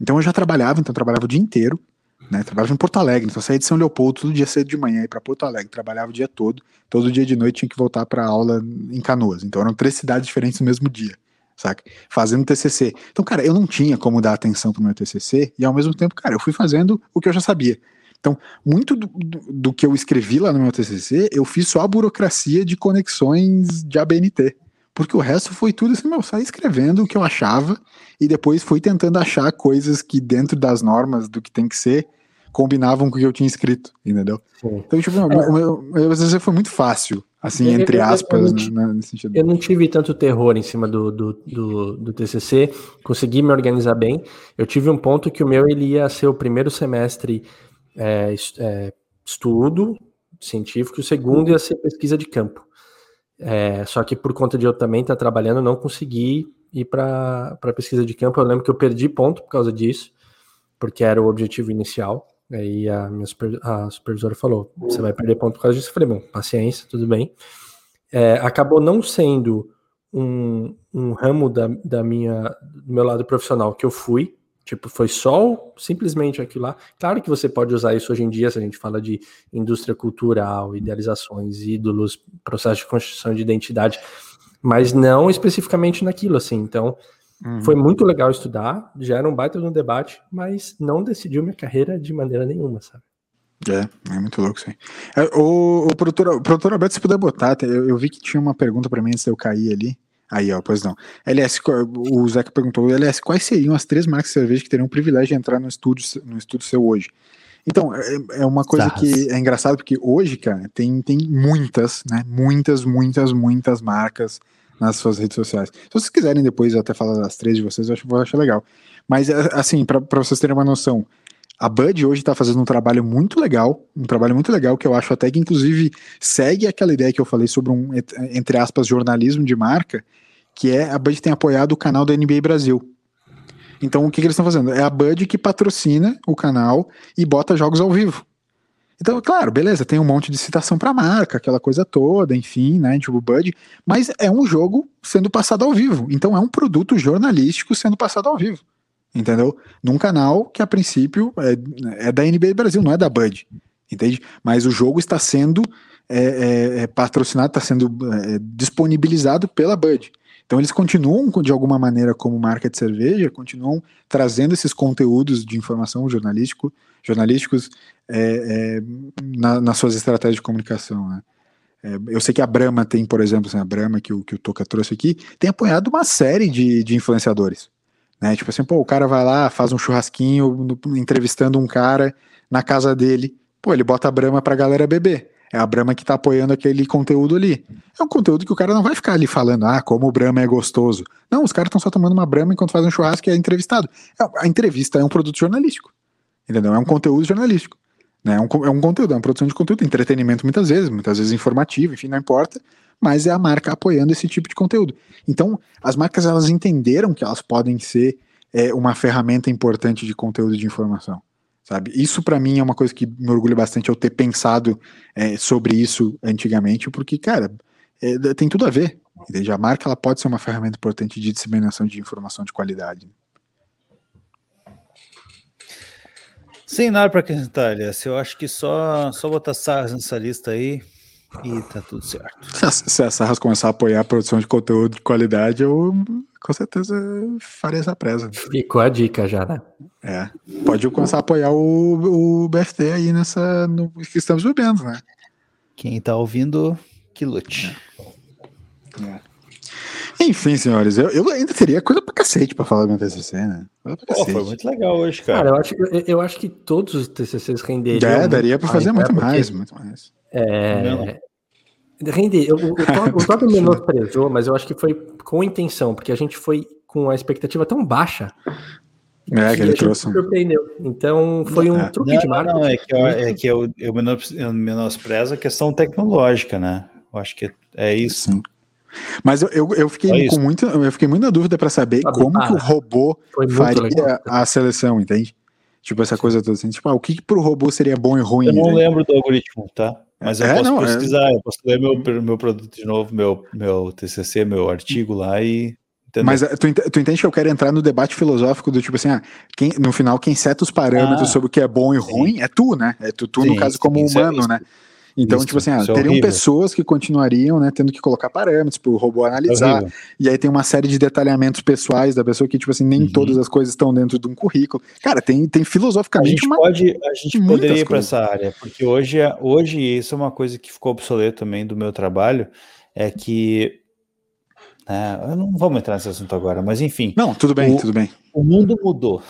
Então eu já trabalhava, então eu trabalhava o dia inteiro, né? Trabalhava em Porto Alegre, então eu saía de São Leopoldo todo dia cedo de manhã e para Porto Alegre, trabalhava o dia todo, todo dia de noite tinha que voltar para aula em Canoas. Então eram três cidades diferentes no mesmo dia, saca? Fazendo TCC. Então, cara, eu não tinha como dar atenção pro meu TCC e ao mesmo tempo, cara, eu fui fazendo o que eu já sabia. Então, muito do, do, do que eu escrevi lá no meu TCC, eu fiz só a burocracia de conexões de ABNT porque o resto foi tudo assim, meu, saí escrevendo o que eu achava e depois fui tentando achar coisas que dentro das normas do que tem que ser combinavam com o que eu tinha escrito, entendeu? Sim. Então, tipo, é. o meu, meu, às vezes foi muito fácil, assim, eu, entre aspas, eu, eu, né, nesse sentido. Eu não tive tanto terror em cima do, do, do, do, TCC, consegui me organizar bem. Eu tive um ponto que o meu ele ia ser o primeiro semestre é, é, estudo científico, o segundo ia ser pesquisa de campo. É, só que por conta de eu também estar trabalhando, não consegui ir para pesquisa de campo. Eu lembro que eu perdi ponto por causa disso, porque era o objetivo inicial. Aí a minha super, a supervisora falou: você vai perder ponto por causa disso. Eu falei: bom, paciência, tudo bem. É, acabou não sendo um, um ramo da, da minha, do meu lado profissional que eu fui, Tipo, foi só simplesmente aquilo lá. Claro que você pode usar isso hoje em dia, se a gente fala de indústria cultural, idealizações, ídolos, processo de construção de identidade, mas não especificamente naquilo, assim. Então, uhum. foi muito legal estudar, já era um baita no debate, mas não decidiu minha carreira de maneira nenhuma, sabe? É, é muito louco isso aí. É, o, o produtor, o produtor Alberto, se puder botar, eu, eu vi que tinha uma pergunta para mim antes de eu cair ali. Aí, ó, pois não. LS, o Zeca perguntou, LS, quais seriam as três marcas de cerveja que teriam o privilégio de entrar no estúdio, no estúdio seu hoje? Então, é, é uma coisa que é engraçado, porque hoje, cara, tem, tem muitas, né? Muitas, muitas, muitas marcas nas suas redes sociais. Se vocês quiserem depois até falar das três de vocês, eu acho, vou achar legal. Mas, é, assim, para vocês terem uma noção, a Bud hoje está fazendo um trabalho muito legal, um trabalho muito legal que eu acho até que inclusive segue aquela ideia que eu falei sobre um, entre aspas, jornalismo de marca, que é a Bud tem apoiado o canal da NBA Brasil. Então o que, que eles estão fazendo? É a Bud que patrocina o canal e bota jogos ao vivo. Então, claro, beleza, tem um monte de citação para marca, aquela coisa toda, enfim, né, tipo Bud, mas é um jogo sendo passado ao vivo. Então é um produto jornalístico sendo passado ao vivo. Entendeu? Num canal que a princípio é, é da NBA Brasil, não é da Bud. entende? Mas o jogo está sendo é, é, é patrocinado, está sendo é, disponibilizado pela Bud. Então eles continuam, de alguma maneira, como marca de cerveja, continuam trazendo esses conteúdos de informação jornalístico, jornalísticos é, é, na, nas suas estratégias de comunicação. Né? É, eu sei que a Brahma tem, por exemplo, assim, a Brahma que o, que o Toca trouxe aqui, tem apoiado uma série de, de influenciadores. Né? Tipo assim, pô, o cara vai lá, faz um churrasquinho, no, entrevistando um cara na casa dele, pô, ele bota a Brahma pra galera beber. É a Brahma que tá apoiando aquele conteúdo ali. É um conteúdo que o cara não vai ficar ali falando, ah, como o Brahma é gostoso. Não, os caras estão só tomando uma Brahma enquanto fazem um churrasco e é entrevistado. É, a entrevista é um produto jornalístico. Entendeu? É um conteúdo jornalístico. Né? É, um, é um conteúdo, é uma produção de conteúdo, entretenimento muitas vezes, muitas vezes informativo, enfim, não importa. Mas é a marca apoiando esse tipo de conteúdo. Então, as marcas elas entenderam que elas podem ser é, uma ferramenta importante de conteúdo de informação sabe? Isso para mim é uma coisa que me orgulha bastante eu ter pensado é, sobre isso antigamente, porque, cara, é, tem tudo a ver. Entende? A marca ela pode ser uma ferramenta importante de disseminação de informação de qualidade. Sem nada para acrescentar, Elias. Eu acho que só, só botar Sarras nessa lista aí e tá tudo certo. Se a Sarras começar a apoiar a produção de conteúdo de qualidade, eu com certeza faria essa presa. Ficou a dica já, né? É. Pode começar a apoiar o, o BFT aí nessa. No que estamos bebendo, né? Quem tá ouvindo, que lute. É. Enfim, senhores, eu, eu, ainda teria coisa pra cacete pra falar do meu TCC, né? Pô, foi muito legal hoje, cara. Cara, eu acho, eu, eu acho que todos os TCCs renderiam. É, daria pra fazer muito mais, muito mais. É, Render, o, o, Todd menosprezou, mas eu acho que foi com intenção, porque a gente foi com a expectativa tão baixa. É, que ele trouxe. Surpreendeu. Então foi um é. truque não, de marketing. Não, é que, eu, é que eu, eu menosprezo a questão tecnológica, né? Eu acho que é isso. Sim. Mas eu, eu, eu fiquei com muita, eu fiquei muito na dúvida para saber Sabe, como ah, que o robô faria legal. a seleção, entende? Tipo, essa coisa toda assim, tipo, ah, o que, que pro robô seria bom e ruim? Eu não né? lembro do algoritmo, tá? Mas eu é, posso não, é. pesquisar, é... eu posso ler meu, meu produto de novo, meu, meu TCC, meu artigo lá e. Entendeu? Mas eh, tu, tu entende que eu quero entrar no debate filosófico do tipo assim, ah, quem, no final, quem seta os parâmetros ah, sobre o que é bom e ruim sim. é tu, né? É tu, tu sim, no caso, como humano, é né? Então, Isso, tipo assim, ah, é teriam horrível. pessoas que continuariam, né, tendo que colocar parâmetros para o robô analisar. É e aí tem uma série de detalhamentos pessoais da pessoa que, tipo assim, nem uhum. todas as coisas estão dentro de um currículo. Cara, tem, tem filosoficamente. A gente, uma, pode, a gente poderia ir para essa área, porque hoje, é, hoje isso é uma coisa que ficou obsoleto também do meu trabalho, é que. É, não vamos entrar nesse assunto agora, mas enfim. Não, tudo bem, o, tudo bem. O mundo mudou.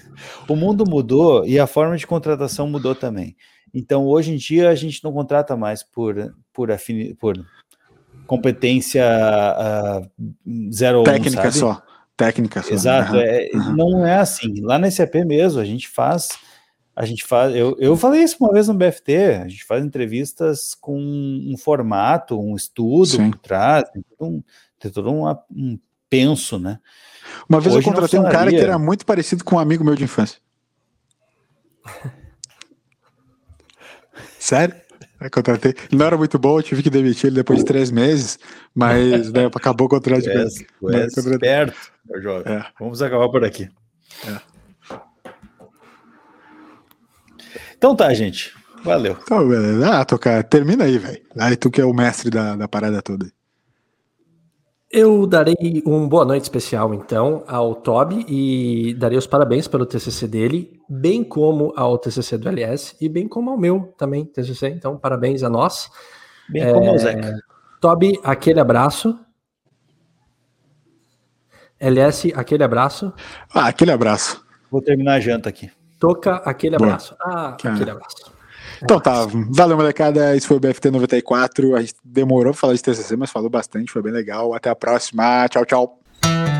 o mundo mudou e a forma de contratação mudou também. Então, hoje em dia, a gente não contrata mais por, por, afini, por competência uh, zero Técnica um, só. Técnica só. Exato. Uhum. É, uhum. Não é assim. Lá na SAP mesmo, a gente faz. A gente faz. Eu, eu falei isso uma vez no BFT. A gente faz entrevistas com um formato, um estudo Sim. por trás, tem todo um, tem todo um, um penso, né? Uma vez Hoje eu contratei um cara que era muito parecido com um amigo meu de infância. Sério? Eu contratei. Ele não era muito bom, eu tive que demitir ele depois de três meses, mas né, acabou o contrato de é, é perto, meu jovem. É. Vamos acabar por aqui. É. Então tá, gente. Valeu. Então, beleza. Ah, tocar. Termina aí, velho. Aí tu que é o mestre da, da parada toda. Eu darei um boa noite especial, então, ao Toby e darei os parabéns pelo TCC dele, bem como ao TCC do LS e bem como ao meu também, TCC. Então, parabéns a nós. Bem é, como ao Zeca. Toby, aquele abraço. LS, aquele abraço. Ah, aquele abraço. Vou terminar a janta aqui. Toca, aquele abraço. Ah, aquele abraço. Então tá, valeu molecada, esse foi o BFT 94, a gente demorou pra falar de TCC, mas falou bastante, foi bem legal, até a próxima, tchau, tchau.